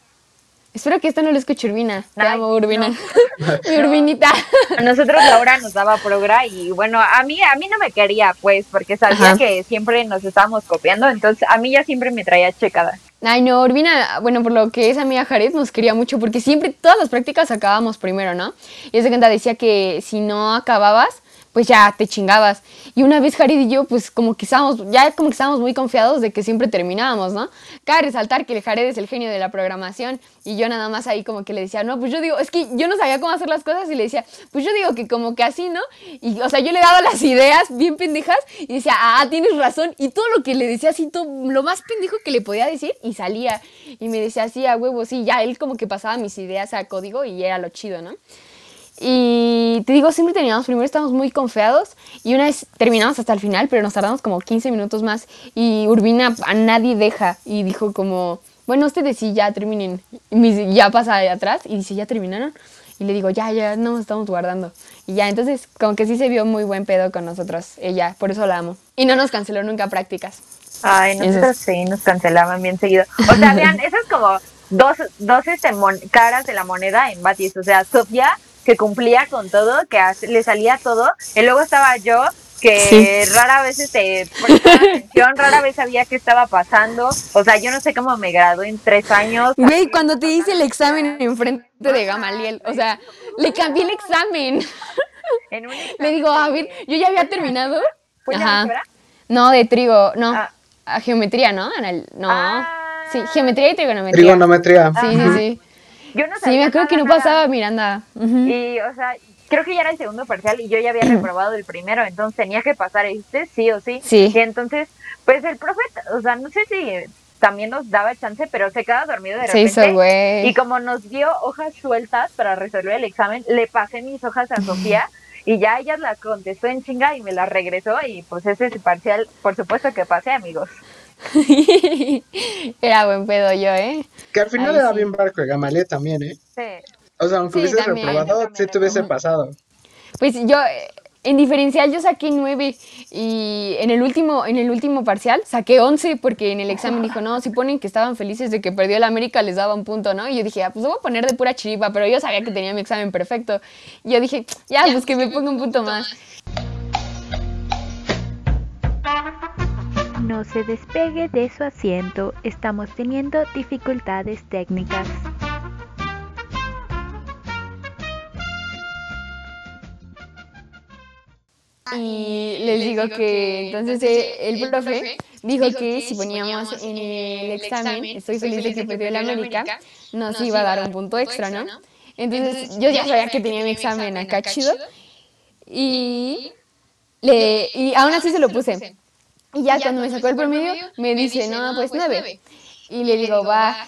Espero que esto no lo escuche Urbina. Te Ay, amo, Urbina. Mi Urbinita. A nosotros Laura nos daba progra y bueno, a mí a mí no me quería pues porque sabía Ajá. que siempre nos estábamos copiando, entonces a mí ya siempre me traía checada. Ay, no, Urbina, bueno, por lo que es amiga Jared, nos quería mucho porque siempre todas las prácticas acabábamos primero, ¿no? Y esa cuenta decía que si no acababas, pues ya te chingabas. Y una vez Jared y yo, pues como que estábamos, ya como estábamos muy confiados de que siempre terminábamos, ¿no? Cabe resaltar que el Jared es el genio de la programación y yo nada más ahí como que le decía, no, pues yo digo, es que yo no sabía cómo hacer las cosas y le decía, pues yo digo que como que así, ¿no? Y, o sea, yo le daba las ideas bien pendejas y decía, ah, tienes razón. Y todo lo que le decía así, todo, lo más pendejo que le podía decir y salía. Y me decía así, a huevo, sí, ya él como que pasaba mis ideas a código y era lo chido, ¿no? Y te digo, siempre terminamos primero, estábamos muy confiados y una vez terminamos hasta el final, pero nos tardamos como 15 minutos más y Urbina a nadie deja y dijo como, bueno, ustedes sí, ya terminen. Y ya pasa de atrás y dice, ¿ya terminaron? Y le digo, ya, ya, no nos estamos guardando. Y ya, entonces como que sí se vio muy buen pedo con nosotros, ella, por eso la amo. Y no nos canceló nunca prácticas. Ay, Eso nosotros sí nos cancelaban bien seguido. O sea, vean, esas como dos, dos este, mon- caras de la moneda en Batis. O sea, Sofía, que cumplía con todo, que hace- le salía todo. Y luego estaba yo, que rara vez este, prestaba atención, rara vez sabía qué estaba pasando. O sea, yo no sé cómo me gradué en tres años. Güey, cuando te hice el examen enfrente de Gamaliel, o sea, le cambié el examen. En un Le digo, a ver, yo ya había terminado. ¿Fue en Ajá. No, de trigo, no. Ah. A geometría, ¿no? Anal- no. Ah. Sí, geometría y trigonometría. Trigonometría. Sí, sí, sí. Yo no Sí, sabía me acuerdo que no nada, pasaba Miranda. Y, o sea, creo que ya era el segundo parcial y yo ya había reprobado el primero, entonces tenía que pasar este sí o sí. Sí. Y entonces, pues el profe, o sea, no sé si también nos daba chance, pero se quedaba dormido de Se repente. hizo, güey. Y como nos dio hojas sueltas para resolver el examen, le pasé mis hojas a Sofía y ya ella las contestó en chinga y me las regresó y pues ese parcial, por supuesto que pasé, amigos. Era buen pedo yo, ¿eh? Que al final Ay, era sí. bien barco Gamaliel también, ¿eh? Sí. O sea, aunque Sí, hubieses también. reprobado, sí te hubiese pasado. Pues yo, en diferencial yo saqué 9 y en el último, en el último parcial saqué 11 porque en el examen dijo, no, si ponen que estaban felices de que perdió el América les daba un punto, ¿no? Y yo dije, ah, pues lo voy a poner de pura chiripa, pero yo sabía que tenía mi examen perfecto. Y yo dije, ya, pues que me ponga un punto más. No se despegue de su asiento, estamos teniendo dificultades técnicas. y les digo que entonces eh, el profe dijo que si poníamos en el examen, estoy feliz de que perdió el América, nos iba a dar un punto extra, ¿no? Entonces yo ya sabía que tenía mi examen acá chido y, le, y aún así se lo puse. Y ya cuando me sacó el promedio, me dice, no, pues nueve. Y le digo, va.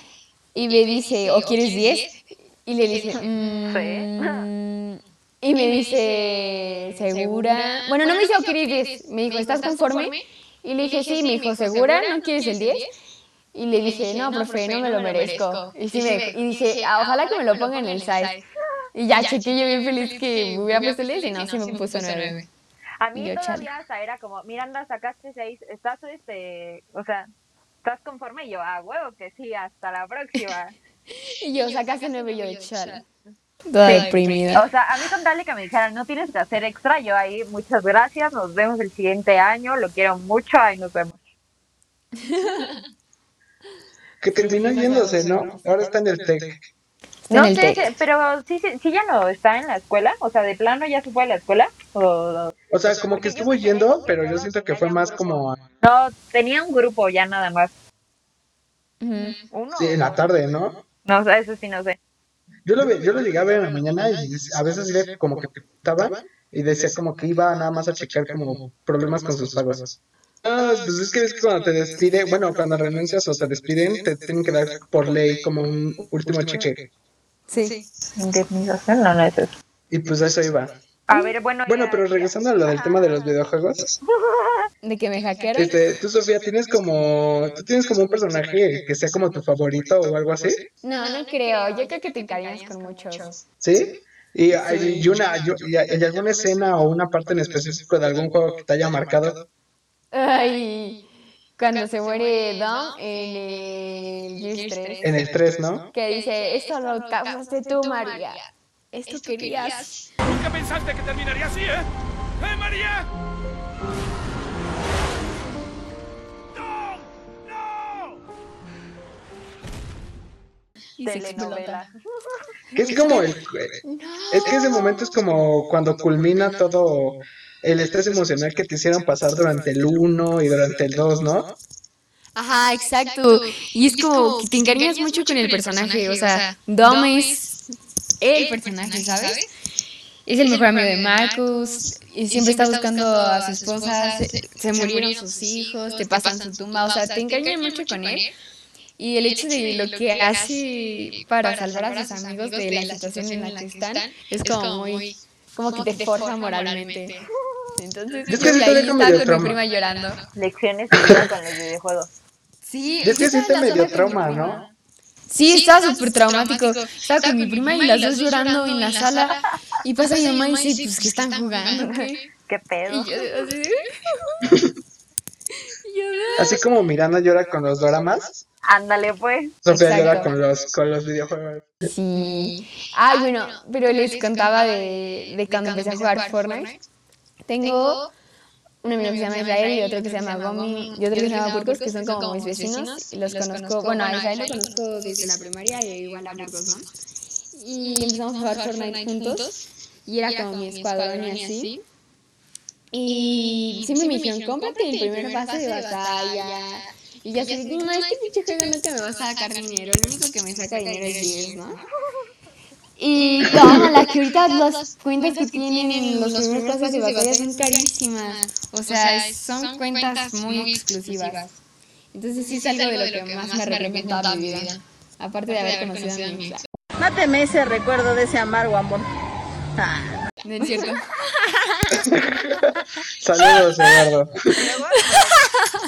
Y me dice, ¿o quieres diez? Y le dije, "Mm". Y me dice, ¿segura? Bueno, no me dijo, ¿quieres 10? Me dijo, ¿estás conforme? Y le dije, sí, me dijo, ¿segura? ¿No quieres el 10? Y le dije, no, profe, no me lo merezco. Y, sí me, y dije, "Ah, ojalá que me lo ponga en el site. Y ya chequé yo bien feliz que me hubiera puesto el 10 y no, sí me puso 9. A mí Yo, todavía hasta era como, Miranda, sacaste seis, estás este, o sea, ¿estás conforme? Y yo, ah, huevo que sí, hasta la próxima. Y yo, sacaste 9 y yo, chale. Toda Sí. deprimida. O sea, a mí con tal de que me dijeran, no tienes que hacer extra, yo ahí, muchas gracias, nos vemos el siguiente año, lo quiero mucho, ahí nos vemos. Que terminó yéndose, ¿no? Ahora está en el TEC. No sé, que- pero sí, sí, sí ya no está en la escuela, o sea, de plano ya se fue a la escuela, o... O sea, como que estuvo yendo, pero yo siento que fue más como No, tenía un grupo ya nada más. Uno. sí, en la tarde, ¿no? No, o sea, eso sí no sé. Yo lo, ve- yo lo llegué a ver en la mañana y a veces sí como que estaba y decía como que iba nada más a checar como problemas con sus pagos. Ah, pues es que es que cuando te despide, bueno, cuando renuncias o te despiden, te tienen que dar por ley como un último cheque. Sí. Indemnización, no, no es eso. Y pues a eso iba. A ver, bueno. Bueno, ya- pero regresando a lo del tema de los videojuegos, De que me hackearon. este, tú Sofía tienes como, tú tienes como un personaje que sea como tu favorito o algo así, No, no creo. Yo creo que te encariñas con muchos. ¿sí? Y hay y una, yo- y hay alguna escena o una parte en específico de algún juego que te haya marcado. Ay, cuando se muere Dom en el Gears 3. En el 3, ¿no? Que dice, esto lo causaste tú, María. Esto querías. Nunca pensaste que terminaría así, ¿eh? ¡Eh, María! ¡No! ¡No! Telenovela. es como el... Es que ese momento es como cuando culmina todo el estrés emocional que te hicieron pasar durante el 1 y durante el 2, ¿no? Ajá, exacto. Y es como que te encariñas mucho con el personaje. O sea, Dom es el personaje, ¿sabes? Es el mejor amigo de Marcus. Y siempre está buscando a su esposa. Se, se murieron sus hijos. Te pasan su tumba. O sea, te encariñas mucho con él. Y el hecho de lo que hace para salvar a sus amigos de la situación en la que están es como muy. como que te forja moralmente. Entonces, Es que sí yo ahí medio con mi trauma. prima llorando. Lecciones con los videojuegos. Sí, Y es que sí está estaba medio mi trauma, prima. ¿no? Sí, estaba súper traumático. Estaba con mi prima y las dos llorando en la sala. Y pasa mi mamá y dice, pues que están jugando, ¿qué? ¿Qué pedo? Y yo así yo Así como Miranda llora con los doramas, Ándale, pues. Sofía Exacto. llora con los, con los videojuegos. Sí. Ay, bueno, pero les contaba de, de cuando empecé a jugar Fortnite. Tengo un amigo que se llama Israel y otro que se llama Gomi y otro que se llama Burgos, que son como mis vecinos. Y los conozco, bueno, a Israel lo conozco desde la primaria y igual a Burgos, ¿no? Y empezamos a jugar Fortnite juntos y era como mi escuadrón y así. Y siempre me dijeron, cómprate el primer pase de batalla. Y yo así, no, este pinche juego no te me va a sacar dinero, lo único que me saca dinero es Gears, ¿no? Y la que ahorita las cuentas que tienen los primeros pases de batalla son carísimas. O sea, son cuentas muy exclusivas. Entonces sí es algo de lo que más me arrepiento toda mi vida. Aparte de haber conocido a mi hija. Máteme ese recuerdo de ese amargo amor. Ah. No es cierto. Saludos, Eduardo. Luego,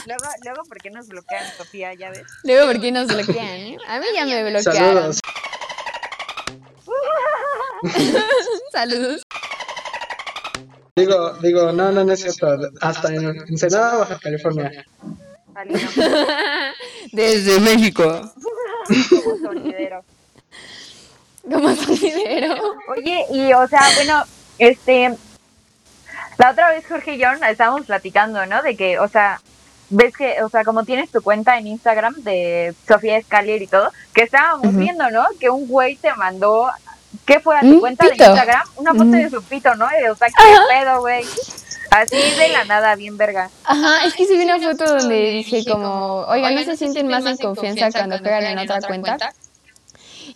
luego, luego, ¿por qué nos bloquean, Sofía? ¿Ya ves? Luego, ¿por qué nos bloquean? eh? A mí ya me bloquearon. Saludos. Saludos. Digo, digo, no, no, no es cierto. Hasta en Ensenada, Baja California. Desde México. como sonidero. Como sonidero. Oye, y o sea, bueno, este, la otra vez Jorge y yo estábamos platicando, ¿no? De que, o sea, ves que, o sea, como tienes tu cuenta en Instagram de Sofía Scalier y todo, que estábamos viendo, ¿no? Que un güey te mandó, ¿qué fue a tu cuenta de. Instagram? Una foto de su pito, ¿no? Y, O sea, qué pedo, güey. Así de la nada, bien verga. Ajá, es que subí una foto donde dije como, oiga, ¿no se sienten más en confianza cuando juegan en otra cuenta?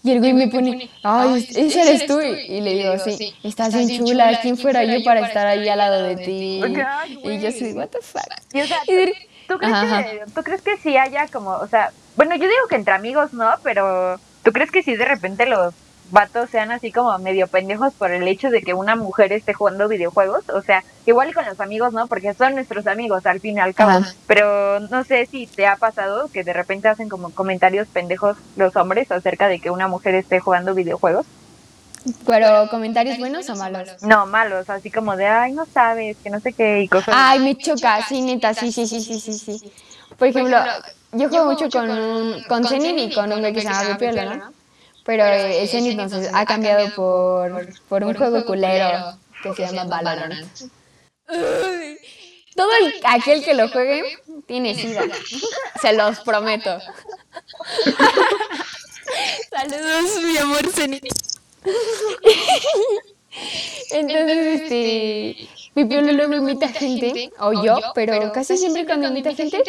Y el güey me pone, ay, ese eres tú. Y le digo, sí, estás bien chula, ¿quién fuera yo para estar ahí al lado de ti? Y yo soy, what the fuck. ¿Tú crees, Ajá, que, ¿Tú crees que sí haya como, o sea, bueno, yo digo que entre amigos no, pero ¿tú crees que sí de repente los vatos sean así como medio pendejos por el hecho de que una mujer esté jugando videojuegos? O sea, igual con los amigos, ¿no? Porque son nuestros amigos al fin y al cabo. Ajá. Pero no sé si te ha pasado que de repente hacen como comentarios pendejos los hombres acerca de que una mujer esté jugando videojuegos. Pero comentarios buenos o malos. No, malos, así como de, ay, no sabes, que no sé qué, y cosas Ay, me choca, sí, neta, sí, sí, sí, sí, sí, sí. Por ejemplo, yo juego mucho con, con Zenith y con un güey que se llama Pepiola, ¿no? Pero Zenith nos ha cambiado por, por un juego culero que se llama Valorant. Todo el- aquel que lo juegue tiene sida. Se los prometo. Saludos, mi amor Zenith. Entonces, este, mi piolo luego invita gente, o yo, pero casi siempre cuando invita gente,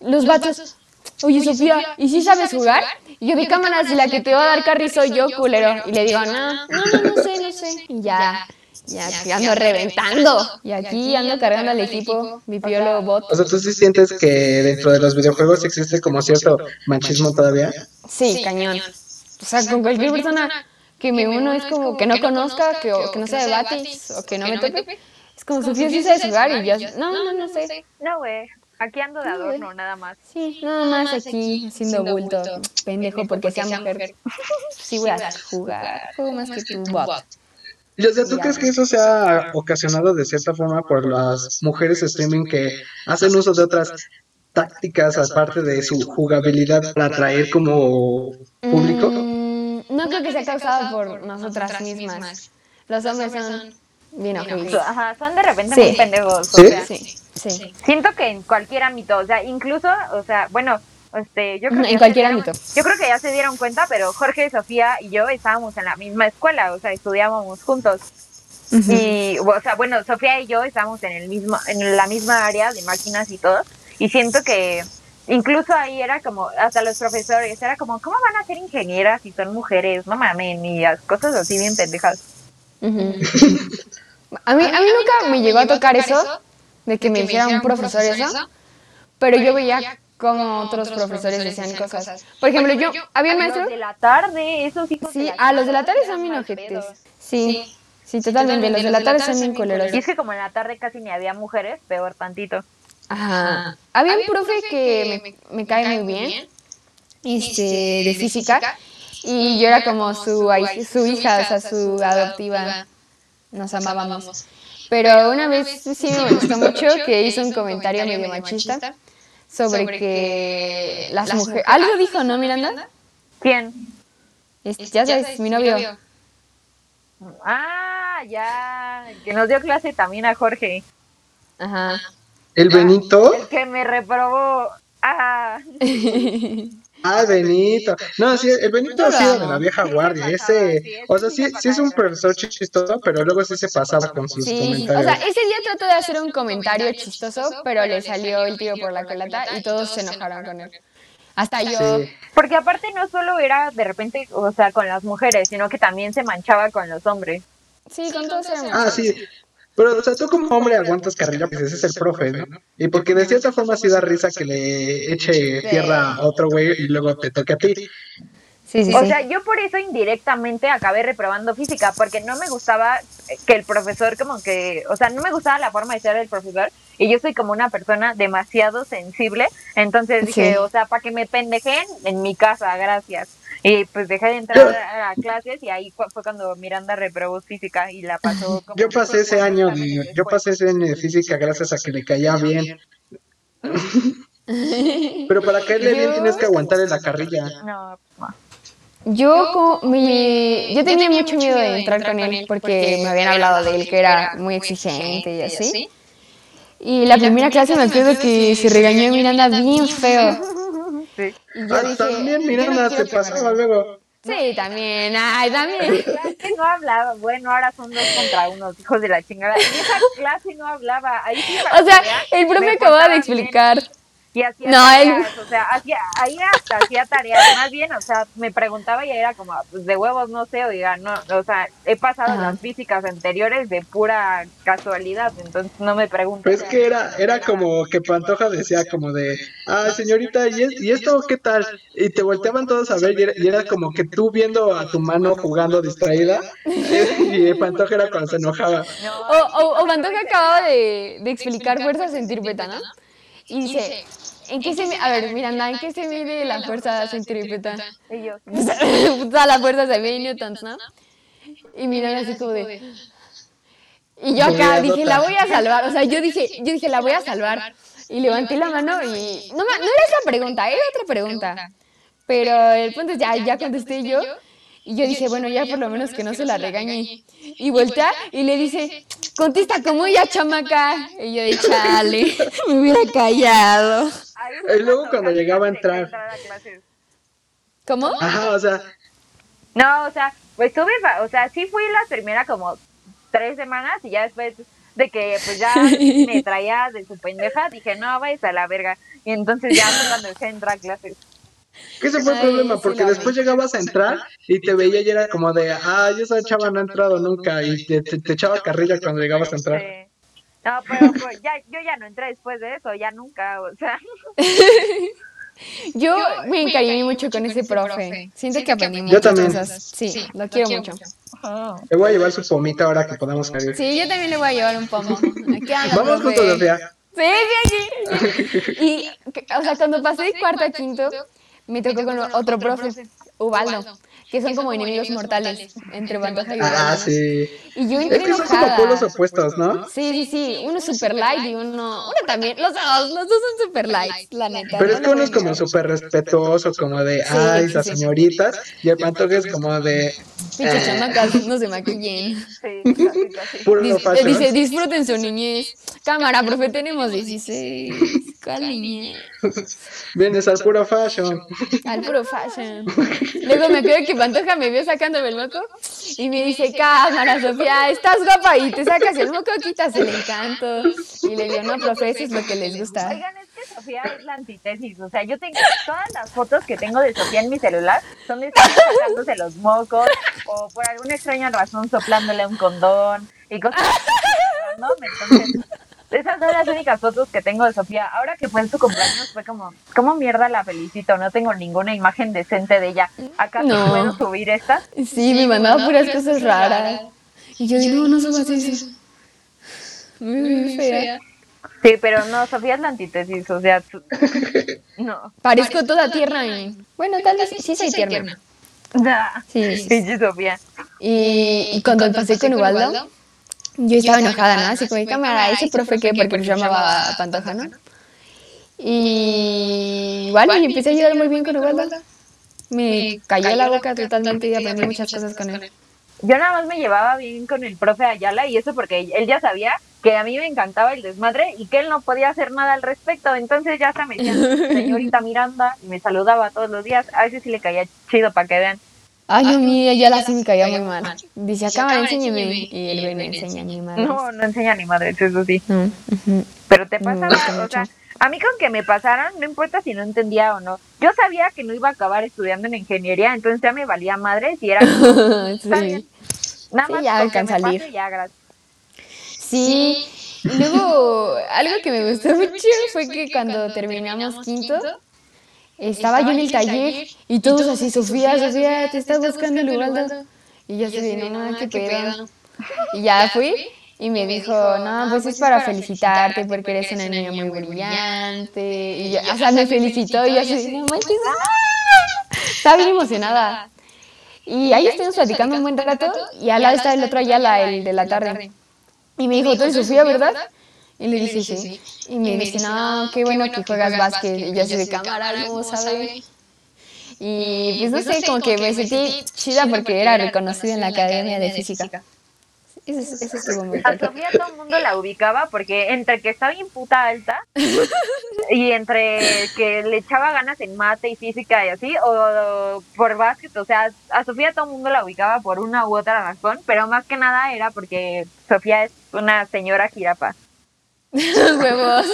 los vatos, oye Sofía, ¿y si sabes jugar? Y yo de cámaras, la que te va a dar carry soy yo, culero. Y le digo, no, no, no, no sé, no sé. Y ya, ya, que ando reventando. Y aquí ando cargando al equipo, mi piolo bot. O sea, ¿tú sí sientes que dentro de los videojuegos existe como cierto machismo todavía? Sí, cañón. O sea, con cualquier persona que me uno es como que no conozca, que, o que no sea de Batis, o que no me tope. Es como Sofía sí sabes jugar y yo, no, no, no sé. No, güey, aquí ando de adorno, nada más. Sí, nada más aquí haciendo bulto, pendejo porque sea mujer. Sí voy a jugar, juego más que tu bot. Y o sea, ¿tú crees que eso se ha ocasionado de cierta forma por las mujeres streaming que hacen uso de otras tácticas aparte de su jugabilidad para atraer como público? No creo que sea causado por nosotras mismas. Los hombres son bien ojetes. Ajá, son de repente Sí. muy pendejos. ¿Sí? O sea, Sí, sí. siento que en cualquier ámbito, o sea, incluso, o sea, bueno, este, yo creo que En cualquier dieron- ámbito. Yo creo que ya se dieron cuenta, pero Jorge, Sofía y yo estábamos en la misma escuela, o sea, estudiábamos juntos. Y, o sea, bueno, Sofía y yo estábamos en el mismo, en la misma área de máquinas y todo. Y siento que incluso ahí era como, hasta los profesores, era como, ¿cómo van a ser ingenieras si son mujeres? No mamen, y las cosas así bien pendejas. A mí, a mí nunca me llegó a tocar eso, de que me dijera un profesor eso, pero yo veía como otros profesores decían cosas. Por ejemplo, yo, había un maestro, Los de la tarde, esos hijos de sí, la a los de la tarde son bien ojetes. Sí, sí, totalmente, los de la tarde son bien culeros. Y es que como en la tarde casi ni había mujeres, peor tantito. Ajá. Había un profe que me, me cae muy bien, este, de física, y yo era como su, hija, o sea, su adoptiva. Nos amábamos. Pero una vez sí me molestó mucho que hizo un comentario medio machista sobre que las mujeres... Algo dijo, ¿no, Miranda? ¿Quién? Este, ya sabes, mi novio. Ah, ya, que nos dio clase también a Jorge, Ajá. El Benito. el que me reprobó. Ah, Ah, Benito. No, sí, el Benito ha sido de la vieja guardia. Ese, o sea, sí sí, es un profesor chistoso, pero luego sí se pasaba con sus Sí, o comentarios. sea, ese día trató de hacer un comentario chistoso, pero le salió el tiro por la culata y todos se enojaron con él. Hasta yo. Sí. porque aparte no solo era de repente, o sea, con las mujeres, sino que también se manchaba con los hombres. Sí, con todos éramos. Ah, sí. Pero, o sea, tú como hombre aguantas carrilla, pues ese es el profe, ¿no? Y porque de cierta forma sí da risa que le eche tierra a otro güey y luego te toque a ti. Sí, sí, O sí. sea, yo por eso indirectamente acabé reprobando física, porque no me gustaba que el profesor como que, o sea, no me gustaba la forma de ser del profesor, y yo soy como una persona demasiado sensible, entonces dije, Sí. o sea, para que me pendejen en mi casa, gracias. Y pues dejé de entrar a, a clases y ahí fue, fue cuando Miranda reprobó física y la pasó como... Yo pasé ese año de, yo pasé ese año de física gracias a que le caía bien. Pero para caerle bien tienes que aguantarle la carrilla. No, no. Yo, como mi- yo tenía mucho miedo de entrar con él porque me habían hablado de él que era muy exigente y así. Y la primera clase me acuerdo que se regañó a Miranda bien feo. Sí. Y yo Ah, dije, también "Yo no Miranda te pasaba regañen". luego. Sí, también, ay, también. clase no hablaba, bueno, ahora son dos contra uno, hijos de la chingada. En esa clase no hablaba. Ahí sí, O sea, el me profe acababa de bien. Y hacía No, él- tareas, o sea, hacía, ahí hasta hacía tareas, más bien, o sea, me preguntaba y era como, pues de huevos no sé, oiga, no, o sea, he pasado Ajá. las físicas anteriores de pura casualidad, entonces no me pregunto. Pues que era, era como que Pantoja decía como de, ah, señorita, ¿y, es- ¿y esto qué tal? Y te volteaban todos a ver y era, y era como que tú viendo a tu mano jugando distraída y Pantoja era cuando se enojaba. O, o, o Pantoja acababa de, de explicar fuerza centrípeta, ¿no? Y dice, ¿en qué se mide? A ver, Miranda, ¿en qué se mide la fuerza centrípeta? Y yo, Toda la fuerza se ve en newtons, ¿no? Y Miranda así como de... Y yo acá dije, la voy a salvar. O sea, yo dije, yo dije, la voy a salvar. Y levanté la mano y... No, ma- no era esa pregunta, era otra pregunta. Pero el punto es, ya, ya contesté yo. Y yo dije, bueno, ya por lo menos que no se la regañe. Y voltea y le dice, contesta como ella, chamaca. Y yo de chale, me hubiera callado. Y luego cuando llegaba a entrar. a clases. ¿Cómo? Ajá, o sea, No, o sea, pues tuve, o sea, sí fui la primera como tres semanas y ya después de que pues ya me traía de su pendeja, dije, no, vayas a la verga. Y entonces ya fue cuando entrar a clases. Que ese fue el problema, porque después llegabas a entrar y te veía y era como de, ah, esa chava no ha entrado nunca y te, te- te echaba carrilla cuando llegabas a entrar. Sí. No, pero pues, ya, yo ya no entré después de eso, ya nunca, o sea. Yo me encariñé mucho con ese profe. Siento que aprendí Yo muchas también. cosas. Sí, lo quiero mucho. Le voy a llevar su pomita ahora que podamos salir. Sí, yo también le voy a llevar un pomo. Anda, Vamos profe. juntos, Sofía. Sí, sí, sí, sí. Y, o sea, cuando pasé de cuarto a quinto, me tocó con otro profe, Ubaldo, que son como enemigos mortales entre Pantoja y. Ah, sí. Y yo Es que son como polos opuestos, ¿no? Sí, sí, sí. Uno es super light y uno. Uno también. Los dos, los dos son super light, la neta. Pero es que uno es como súper respetuoso, como de, ay, sí, las sí. señoritas, y el Pantoja es como de, Pinches chamacas, no se maquillen. Dice, disfruten su niñez. Cámara, profe, tenemos 16. ¿Cuál niñez? Vienes al puro fashion. Al puro fashion. Luego me acuerdo que Pantoja me vio sacándome el moco y me dice, cámara, Sofía, estás guapa y te sacas el moco, quitas el encanto. Y le digo, no, profe, eso es lo que les gusta. Oigan, es que Sofía es la antítesis, o sea, yo tengo todas las fotos que tengo de Sofía en mi celular son de Sofía sacándose los mocos o por alguna extraña razón soplándole un condón y cosas así, ¿no? Entonces, esas son las únicas fotos que tengo de Sofía. Ahora que fue en su cumpleaños fue como, ¿cómo mierda la felicito? No tengo ninguna imagen decente de ella. ¿Acaso No. puedo subir estas? Sí, me mandaba puras cosas raras. Y yo digo, no, no subas eso. Muy fea. Sí, pero no, Sofía es la antítesis, o sea, tú- no. Parezco toda tierna y... Bueno, tal vez sí soy tierna. Sí, sí. Sofía. Y, y cuando pasé con Ubaldo, yo estaba enojada, ¿no? Así como, cámara, ese profe que, porque me llamaba Pantoja, ¿no? Y igual, y empecé a llevar muy bien con Ubaldo. Me cayó la boca totalmente y aprendí muchas cosas con él. Yo nada más me llevaba bien con el profe Ayala y eso porque él ya sabía que a mí me encantaba el desmadre y que él no podía hacer nada al respecto. Entonces ya se me decía señorita Miranda y me saludaba todos los días. A veces sí le caía chido para que vean. Ay, no, mira, ya la sí me caía muy mal. Dice, cámara, enséñeme. Y él me enseña ni madres. No, no enseña ni madres, eso sí. No, ujú. Pero te Me pasaba, gusta o sea, mucho. a mí con que me pasaran, no importa si no entendía o no. Yo sabía que no iba a acabar estudiando en ingeniería, entonces ya me valía madres y era bien. sí. Nada Sí, más ya con que alcanza me a salir. pase, ya, gracias. Sí. Y luego, algo que me gustó mucho fue que cuando terminamos quinto, estaba yo en el taller y todos así, Sofía, Sofía, te estás buscando el Ubaldo. Y yo así, de, no, qué pedo. Y ya fui y me dijo, no, pues es para felicitarte porque eres una niña muy brillante. Y yo, o sea, me felicitó y yo así, no manches, ¡ah! Estaba bien emocionada. Y ahí estuvimos platicando un buen rato y al lado estaba el otro Ayala, el de la tarde. Y me dijo, tú eres Sofía, ¿verdad? Y le dije, sí. Y me dice, no, qué bueno que juegas básquet. Y yo así de cámara, ¿cómo sabe? Y pues no sé, como que me sentí chida porque era reconocida en la Academia de Física. Ese, es- ese estuvo muy A. Sofía todo el mundo la ubicaba porque entre que estaba bien puta alta y entre que le echaba ganas en mate y física y así, o por básquet, o sea, a Sofía todo el mundo la ubicaba por una u otra razón, pero más que nada era porque Sofía es una señora jirapa. Huevos.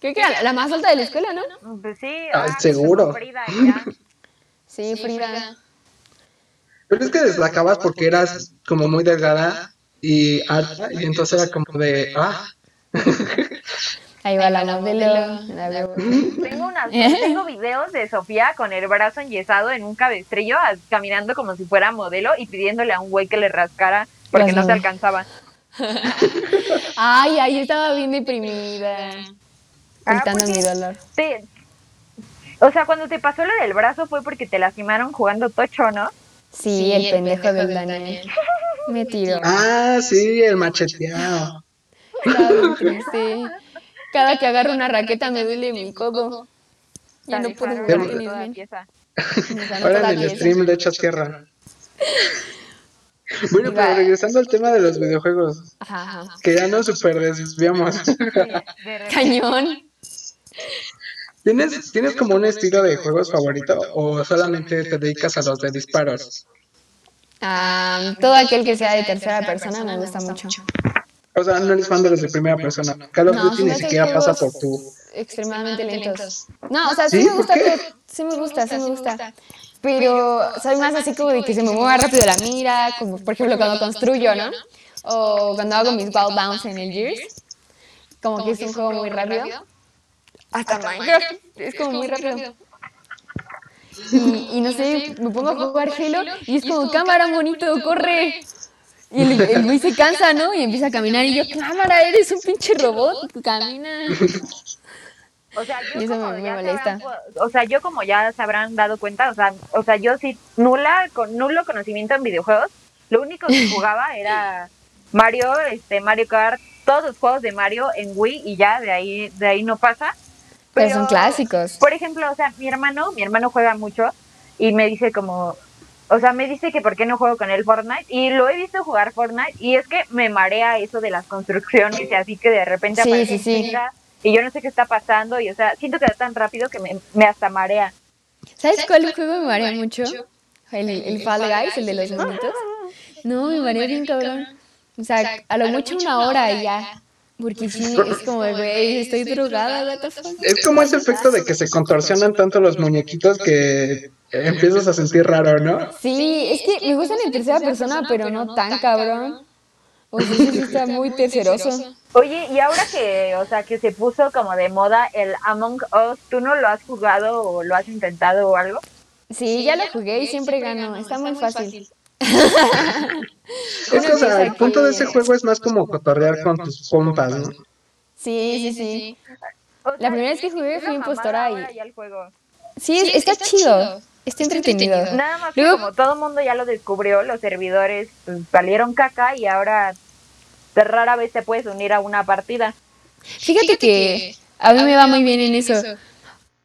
Creo que era la- la más alta de la escuela, ¿no? Pues sí, Ah, ah, seguro. como Frida y ya. Sí, Frida. Pero es que destacabas porque eras como muy delgada y alta, y entonces era como de, ah, Ahí va la modelo. la veo. Tengo, unas, tengo videos de Sofía con el brazo enyesado en un cabestrillo, caminando como si fuera modelo y pidiéndole a un güey que le rascara porque Las no se alcanzaba. Ay, ay, estaba bien deprimida. Ah, Contando pues mi sí. dolor. Te- o sea, cuando te pasó lo del brazo fue porque te lastimaron jugando tocho, ¿no? Sí, el pendejo del Daniel. Me tiró. ah, sí, el macheteado. Triste. Cada que agarro una raqueta me duele mi codo. Ya no puedo jugar tenis bien. Ahora en el stream le echas tierra. Bueno, pero regresando al tema de los videojuegos, Ajá, ajá. que ya nos super desviamos. Cañón. ¿Tienes, ¿Tienes como un estilo de juegos favorito o solamente te dedicas a los de disparos? Ah, todo aquel que sea de tercera persona me gusta mucho. O sea, no eres fan de los de primera persona. Call of No, Duty ni siquiera pasa por tu... extremadamente lentos. No, o sea, sí, ¿Sí? me ¿Por gusta, sí me gusta, sí me gusta. Pero soy más así como de que se me mueva rápido la mira, como por ejemplo cuando construyo, ¿no? O cuando hago mis wall bounce en el Gears. Como que es un juego muy rápido. Hasta Minecraft es como muy rápido. Y, y no sé, me pongo a jugar Halo y es como cámara bonito, corre. Y el, el se cansa, ¿no? Y empieza a caminar y yo, cámara, eres un pinche robot, camina. O sea, yo como me- ya o sea, yo como ya se habrán dado cuenta, o sea, o sea, yo sí nula con nulo conocimiento en videojuegos. Lo único que jugaba era Mario, este Mario Kart, todos los juegos de Mario en Wii y ya de ahí de ahí no pasa. Pero son clásicos. Por ejemplo, o sea, mi hermano, mi hermano juega mucho y me dice como o sea, me dice que por qué no juego con él Fortnite y lo he visto jugar Fortnite y es que me marea eso de las construcciones y así que de repente Sí, aparece sí, sí. chinga y yo no sé qué está pasando y o sea, siento que va tan rápido que me, me hasta marea. ¿Sabes cuál juego me marea mucho? El, el Fall Guys, el de los monitos. No, me marea bien cabrón. O sea, a lo mucho una hora y ya. Porque sí, es como, güey, estoy drogada, what the fuck. Es como ese efecto de que se contorsionan tanto los muñequitos que empiezas a sentir raro, ¿no? Sí, es que me gustan en tercera persona, pero no tan cabrón. O sea, sí, sí está muy terceroso. Oye, y ahora que, o sea, que se puso como de moda el Among Us, ¿tú no lo has jugado o lo has intentado o algo? Sí, ya lo jugué y siempre gano. Está muy fácil. Es que, o sea, el punto de ese juego es más como cotorrear con tus compas, ¿no? Sí, sí, sí. O La primera vez que jugué una impostora y- el juego. Sí, es- está chido. Está entretenido. Nada más que Luego- como todo el mundo ya lo descubrió, los servidores pues, salieron caca y ahora de rara vez te puedes unir a una partida. Fíjate que a mí me va muy bien en eso.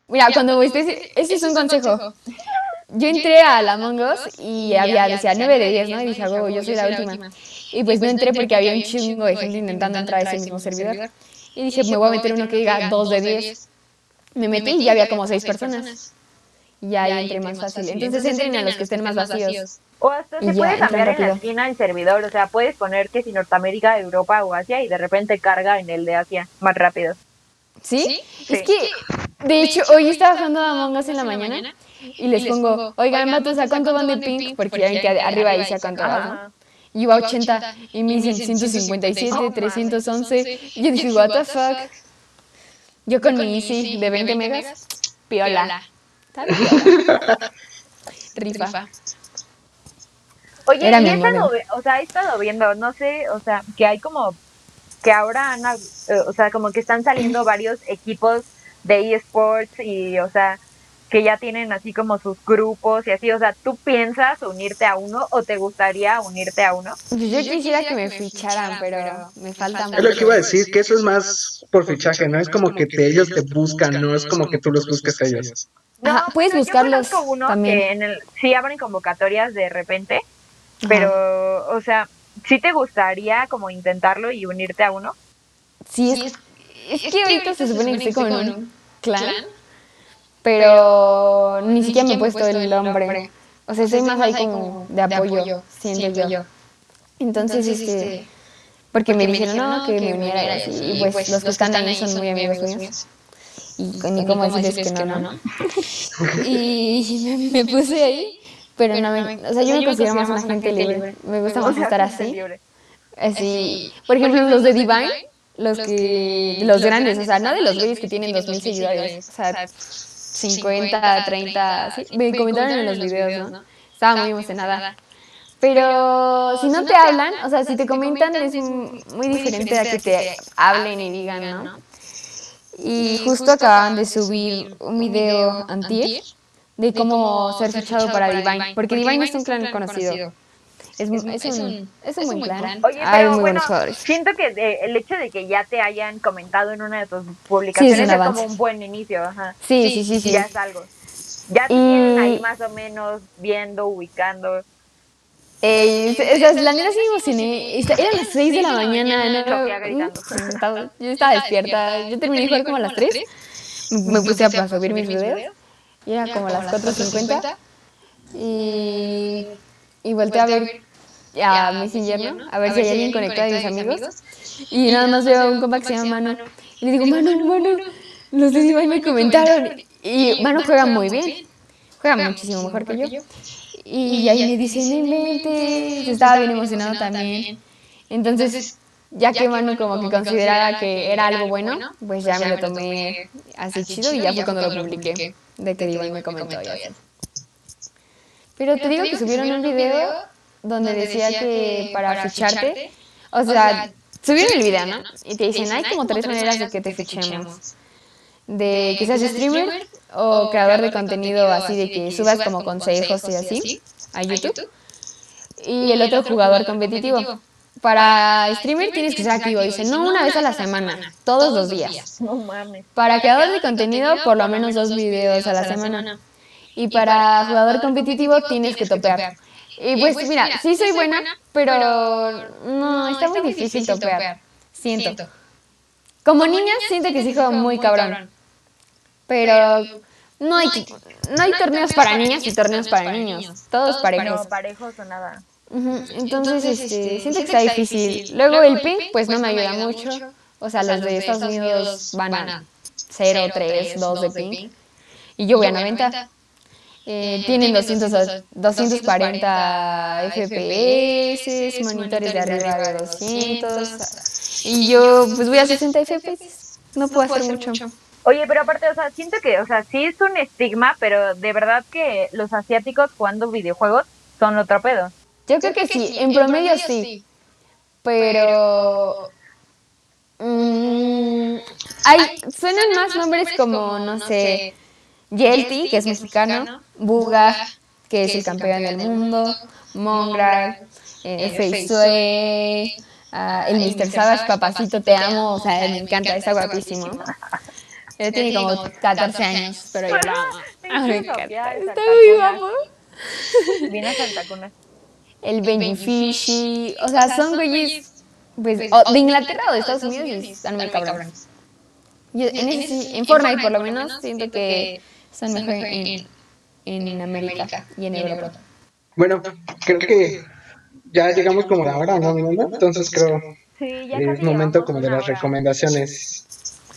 Mira, cuando estés, ese es un consejo. Yo entré a la Among Us y había, decía 9 de 10, ¿no? Y dije, "Ah, huevo, yo soy la última. Y pues no entré porque había un chingo de gente intentando entrar a ese mismo servidor. Y dije, me voy a meter uno que diga 2 de 10. Me metí y ya había como 6 personas. Y ya ahí más fácil. Entonces entren a los que estén más vacíos. O hasta Y se ya, puede cambiar en la esquina el servidor, o sea, puedes poner que si Norteamérica, Europa o Asia y de repente carga en el de Asia más rápido. ¿Sí? Sí. Es que, de hecho, hoy estaba bajando a Among Us en la mañana y les pongo, oigan, vatos, ¿a cuánto van de ping? Porque ya ven que arriba dice a cuánto vas. Y iba a 80 y me dicen 157, 311. Y yo dije, what the fuck. Yo con mi Easy de 20 megas, piola. Está piola. Rifa. Oye, Era y o sea, he estado viendo, no sé, o sea, que hay como, que ahora, han hab- eh, o sea, como que están saliendo varios equipos de eSports y, o sea, que ya tienen así como sus grupos y así, o sea, ¿tú piensas unirte a uno o te gustaría unirte a uno? Pues yo quisiera que me ficharan, pero me falta Es lo que iba a mucho. decir, que eso es más por fichaje, ¿no? Es como que te- ellos te buscan, no es como que tú los busques a ellos. Ajá, puedes yo buscarlos conozco uno también. que en el, sí abren convocatorias de repente, pero, o sea, ¿sí te gustaría como intentarlo y unirte a uno? Sí, es, es, que ahorita se supone que estoy como en un clan, pero ni siquiera me he puesto el nombre. O sea, soy más ahí como de apoyo, siento yo. Entonces, este, porque me dijeron, no, que me uniera y así. Y pues los que están ahí son muy amigos míos. Y ni cómo decirles que no, ¿no? Y me puse ahí, pero no me, o sea, yo me considero más una gente libre. Me gusta más estar así. Así, por ejemplo, los de Divine, los que, los grandes, o sea, no de los güeyes que tienen 2000 seguidores, o sea, 50, 30, sí, me comentaron en los videos, ¿no? Estaba muy emocionada. Pero si no te hablan, o sea, si te comentan es muy diferente a que te hablen y digan, ¿no? Y justo acaban de subir un video antier de cómo ser fichado para Divine, porque Divine es un clan conocido. Es, es, es, un, es un buen clan. Oye, Hay pero muy bueno, buenos jugadores. siento que de- el hecho de que ya te hayan comentado en una de tus publicaciones es, como un buen inicio, ajá. Sí, sí, sí, sí. Ya es algo. Ya te Y- tienen ahí más o menos viendo, ubicando. Eh, esas, la neta sí me emocioné. Eran las 6 de la mañana. ¿no? Uh, yo estaba despierta. Yo terminé de jugar como a las 3. Me puse a, subir mis videos. Y era como a las 4.50. Y, y volteé a ver a Messenger, ¿no? A ver si hay alguien conectado de mis amigos. Y nada más veo a un compa que se llama Manu. Y le digo, Manu, Manu, los de Divine me comentaron. Y Manu juega muy bien. Juega muchísimo mejor que yo. Y ahí me dice, no inventes. Estaba bien emocionado también. Entonces, ya que Manu como que consideraba que era algo bueno, pues ya me lo tomé así chido y ya fue cuando lo publiqué. De que Divine me comentó y así. Pero te digo que subieron un video donde decía que para ficharte, o sea, subieron el video, ¿no? Y te dicen, hay como tres maneras de que te fichemos. De que seas streamer o creador de contenido así, de que subas como consejos y así a YouTube. Y el otro jugador competitivo. Para streamer tienes que ser activo, dice, no una vez a la semana, todos los días. No mames. Para creador de contenido, por lo menos dos videos a la semana. Y para jugador competitivo tienes que topear. Y pues mira, sí soy buena, pero no, está muy difícil topear. Siento. Como niña siento que sí juego muy cabrón. Pero no hay, no hay torneos para niñas y torneos para niños. Todos parejos. No, parejos o nada. Ujú, Entonces, este, siento que está difícil. Luego el ping, pues no me ayuda mucho. O sea, los de Estados Unidos van a 0, 3, 2 de ping. Y yo voy a 90. Eh, tienen 200, o- 240 FPS, monitores de arriba de 200. Y yo, pues voy a 60 FPS. No puedo hacer mucho. Oye, pero aparte, o sea, siento que, o sea, sí es un estigma, pero de verdad que los asiáticos jugando videojuegos son otro pedo. Yo creo que sí, en promedio sí. Pero. mm, hay, suenan más nombres como, no sé, Yelty, que es mexicano, Buga, que es el campeón del mundo, Mongrel, eh, Feizue, ah, el Mr. Savage, papacito, te amo, o sea, me encanta, está guapísimo. Él tiene como 14 años, pero yo lo amo. Ah, me encanta, está. Viene a Santa Cuna. el Benji Fishy, o sea, son güeyes pues, o de Inglaterra o de Estados Unidos y están muy cabrones. Yo, en, ese en Fortnite por lo menos siento que son mejor en, en América y en Europa. Bueno, creo que ya llegamos como a la hora, ¿no? Entonces creo Sí, ya es momento como de las recomendaciones.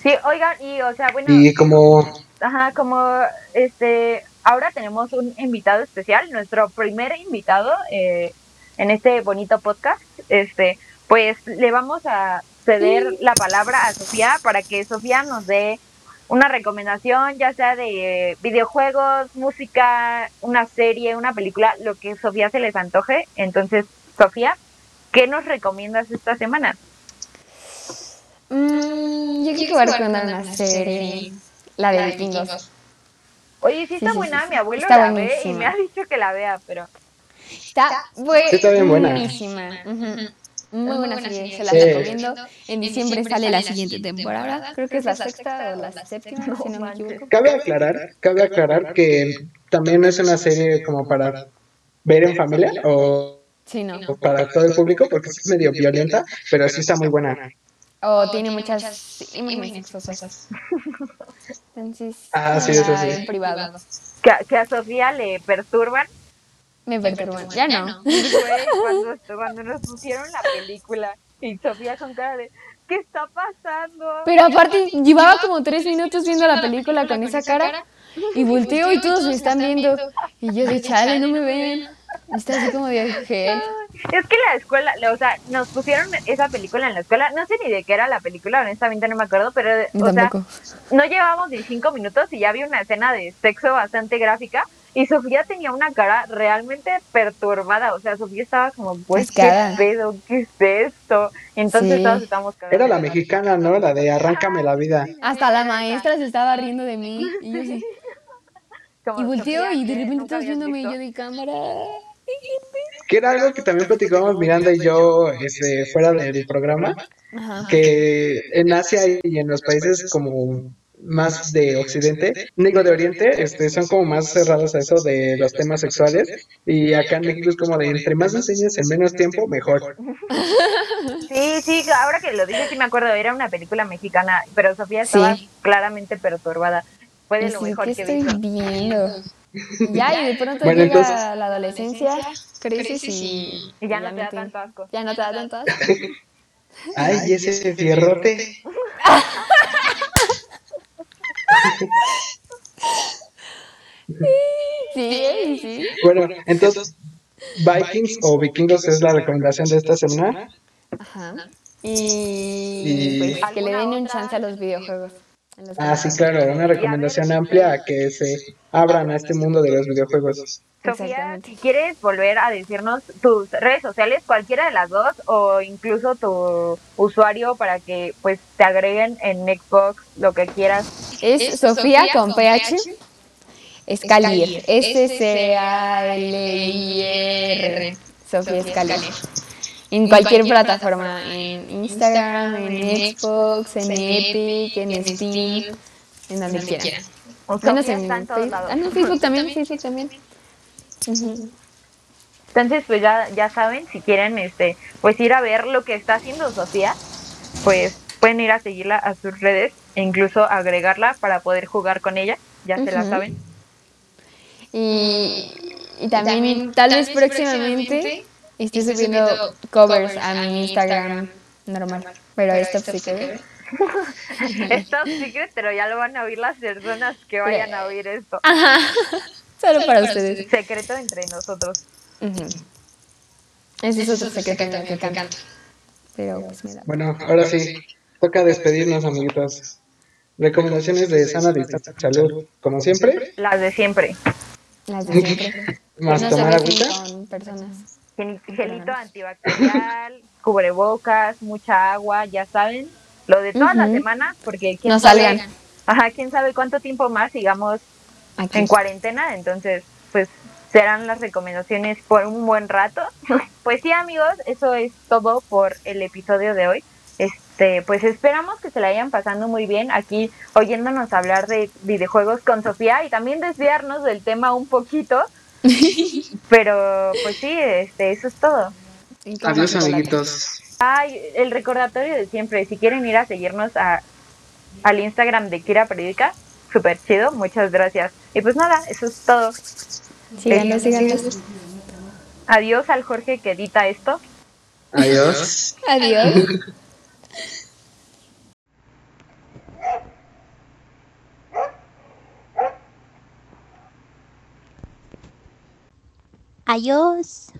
Sí, oigan, y o sea, bueno, Y como ajá, como este, ahora tenemos un invitado especial, nuestro primer invitado eh, en este bonito podcast, este, pues le vamos a ceder la palabra a Sofía para que Sofía nos dé una recomendación, ya sea de videojuegos, música, una serie, una película, lo que Sofía se les antoje. Entonces, Sofía, ¿qué nos recomiendas esta semana? Mm, yo voy a recomendar una serie, la de vikingos. Oye, sí está sí, buena, sí, sí. mi abuelo Está la ve y me ha dicho que la vea, pero Está, está bien buena. buenísima. Muy buena serie, se la Sí. recomiendo. En diciembre sale la siguiente temporada, creo que es la sexta o la séptima, si no me equivoco. cabe aclarar, cabe aclarar que también es una serie como para ver en familia o Sí, no. para todo el público porque es medio violenta, pero sí está muy buena. O tiene muchas imágenes sexosas. Entonces, Ah, sí, eso sí. en privado. Que, a- que a Sofía le perturban. Me perturban. Ya no. Güey, cuando, cuando nos pusieron la película y Sofía con cara de ¿qué está pasando? Pero aparte, llevaba como tres minutos viendo la película con esa cara y volteo y todos me están viendo. Y yo de chale, no me ven. Está así como gel. Es que la escuela, o sea, nos pusieron esa película en la escuela. No sé ni de qué era la película, honestamente no me acuerdo, pero o sea, no llevábamos ni cinco minutos y ya había una escena de sexo bastante gráfica. Y Sofía tenía una cara realmente perturbada. O sea, Sofía estaba como, pues, ¿qué pedo? ¿Qué es esto? Entonces Sí. todos estamos. Era la mexicana, ¿no? La de Arráncame la vida. Hasta la maestra se estaba riendo de mí. Y yo sí. Como, Y volteo y de repente ¿Nunca todos habías viéndome yo de cámara. Que era algo que también platicábamos Miranda y yo este, fuera del programa, Ajá. que en Asia y en los países como más de Occidente, digo de Oriente, este, son como más cerrados a eso de los temas sexuales y acá en México es como de entre más enseñes en menos tiempo, mejor. Sí, sí, ahora que lo dices sí me acuerdo, era una película mexicana, pero Sofía estaba Sí. claramente perturbada. Fue de lo mejor que que estoy vi. viendo. Ya, y de pronto Bueno, llega entonces- la adolescencia, creces y, Y ya no te da tanto asco. Ya no te da tanto asco. Ay, ese fierrote. Sí, sí. Bueno, entonces Vikings o Vikingos es la recomendación de esta semana. Ajá. Y, Y- pues que le den ¿Alguna un chance a los videojuegos. Ah, sí, claro, una recomendación amplia a que se abran a este mundo de los videojuegos. Sofía, si quieres volver a decirnos tus redes sociales, cualquiera de las dos, o incluso tu usuario para que pues te agreguen en Xbox, lo que quieras. Es Sofía con PH. Escalier. S-C-A-L-I-R. Sofía Escalier. En cualquier plataforma. En Instagram, en Xbox, en Epic, en Steam. En donde quieran. O Menos en Facebook. lados. Ah, no, Facebook también. Facebook también. Ujú. Entonces, pues ya, ya saben, si quieren este, pues ir a ver lo que está haciendo Sofía, pues pueden ir a seguirla a sus redes e incluso agregarla para poder jugar con ella, ya se la saben. Y, y también, tal vez próximamente, estoy subiendo covers a mi Instagram normal. Pero esto sí que Es top secret, pero ya lo van a oír las personas que vayan a oír esto. Solo para ustedes. Secreto entre nosotros. Ujú. Ese es otro secreto mío que canto. Pero pues me da. Bueno, ahora sí, toca despedirnos, amiguitos. Recomendaciones de sana distancia salud, como siempre, Las de siempre. Las de siempre. más se tomar agüita. con personas. Gel- Gelito antibacterial, cubrebocas, mucha agua, ya saben. Lo de toda la Ujú. semana, porque quién No sabe- salgan. Ajá, quién sabe cuánto tiempo más sigamos Aquí. en cuarentena, entonces pues serán las recomendaciones por un buen rato. Pues sí, amigos, eso es todo por el episodio de hoy. Este, pues esperamos que se la hayan pasando muy bien aquí oyéndonos hablar de videojuegos con Sofía y también desviarnos del tema un poquito. Pero pues sí, este, eso es todo. Adiós, amiguitos. Ay, el recordatorio de siempre, si quieren ir a seguirnos a, al Instagram de Kira Periódica, súper chido, muchas gracias. Y pues nada, eso es todo. Síganos, síganos. Adiós al Jorge que edita esto. Adiós. Adiós. Adiós.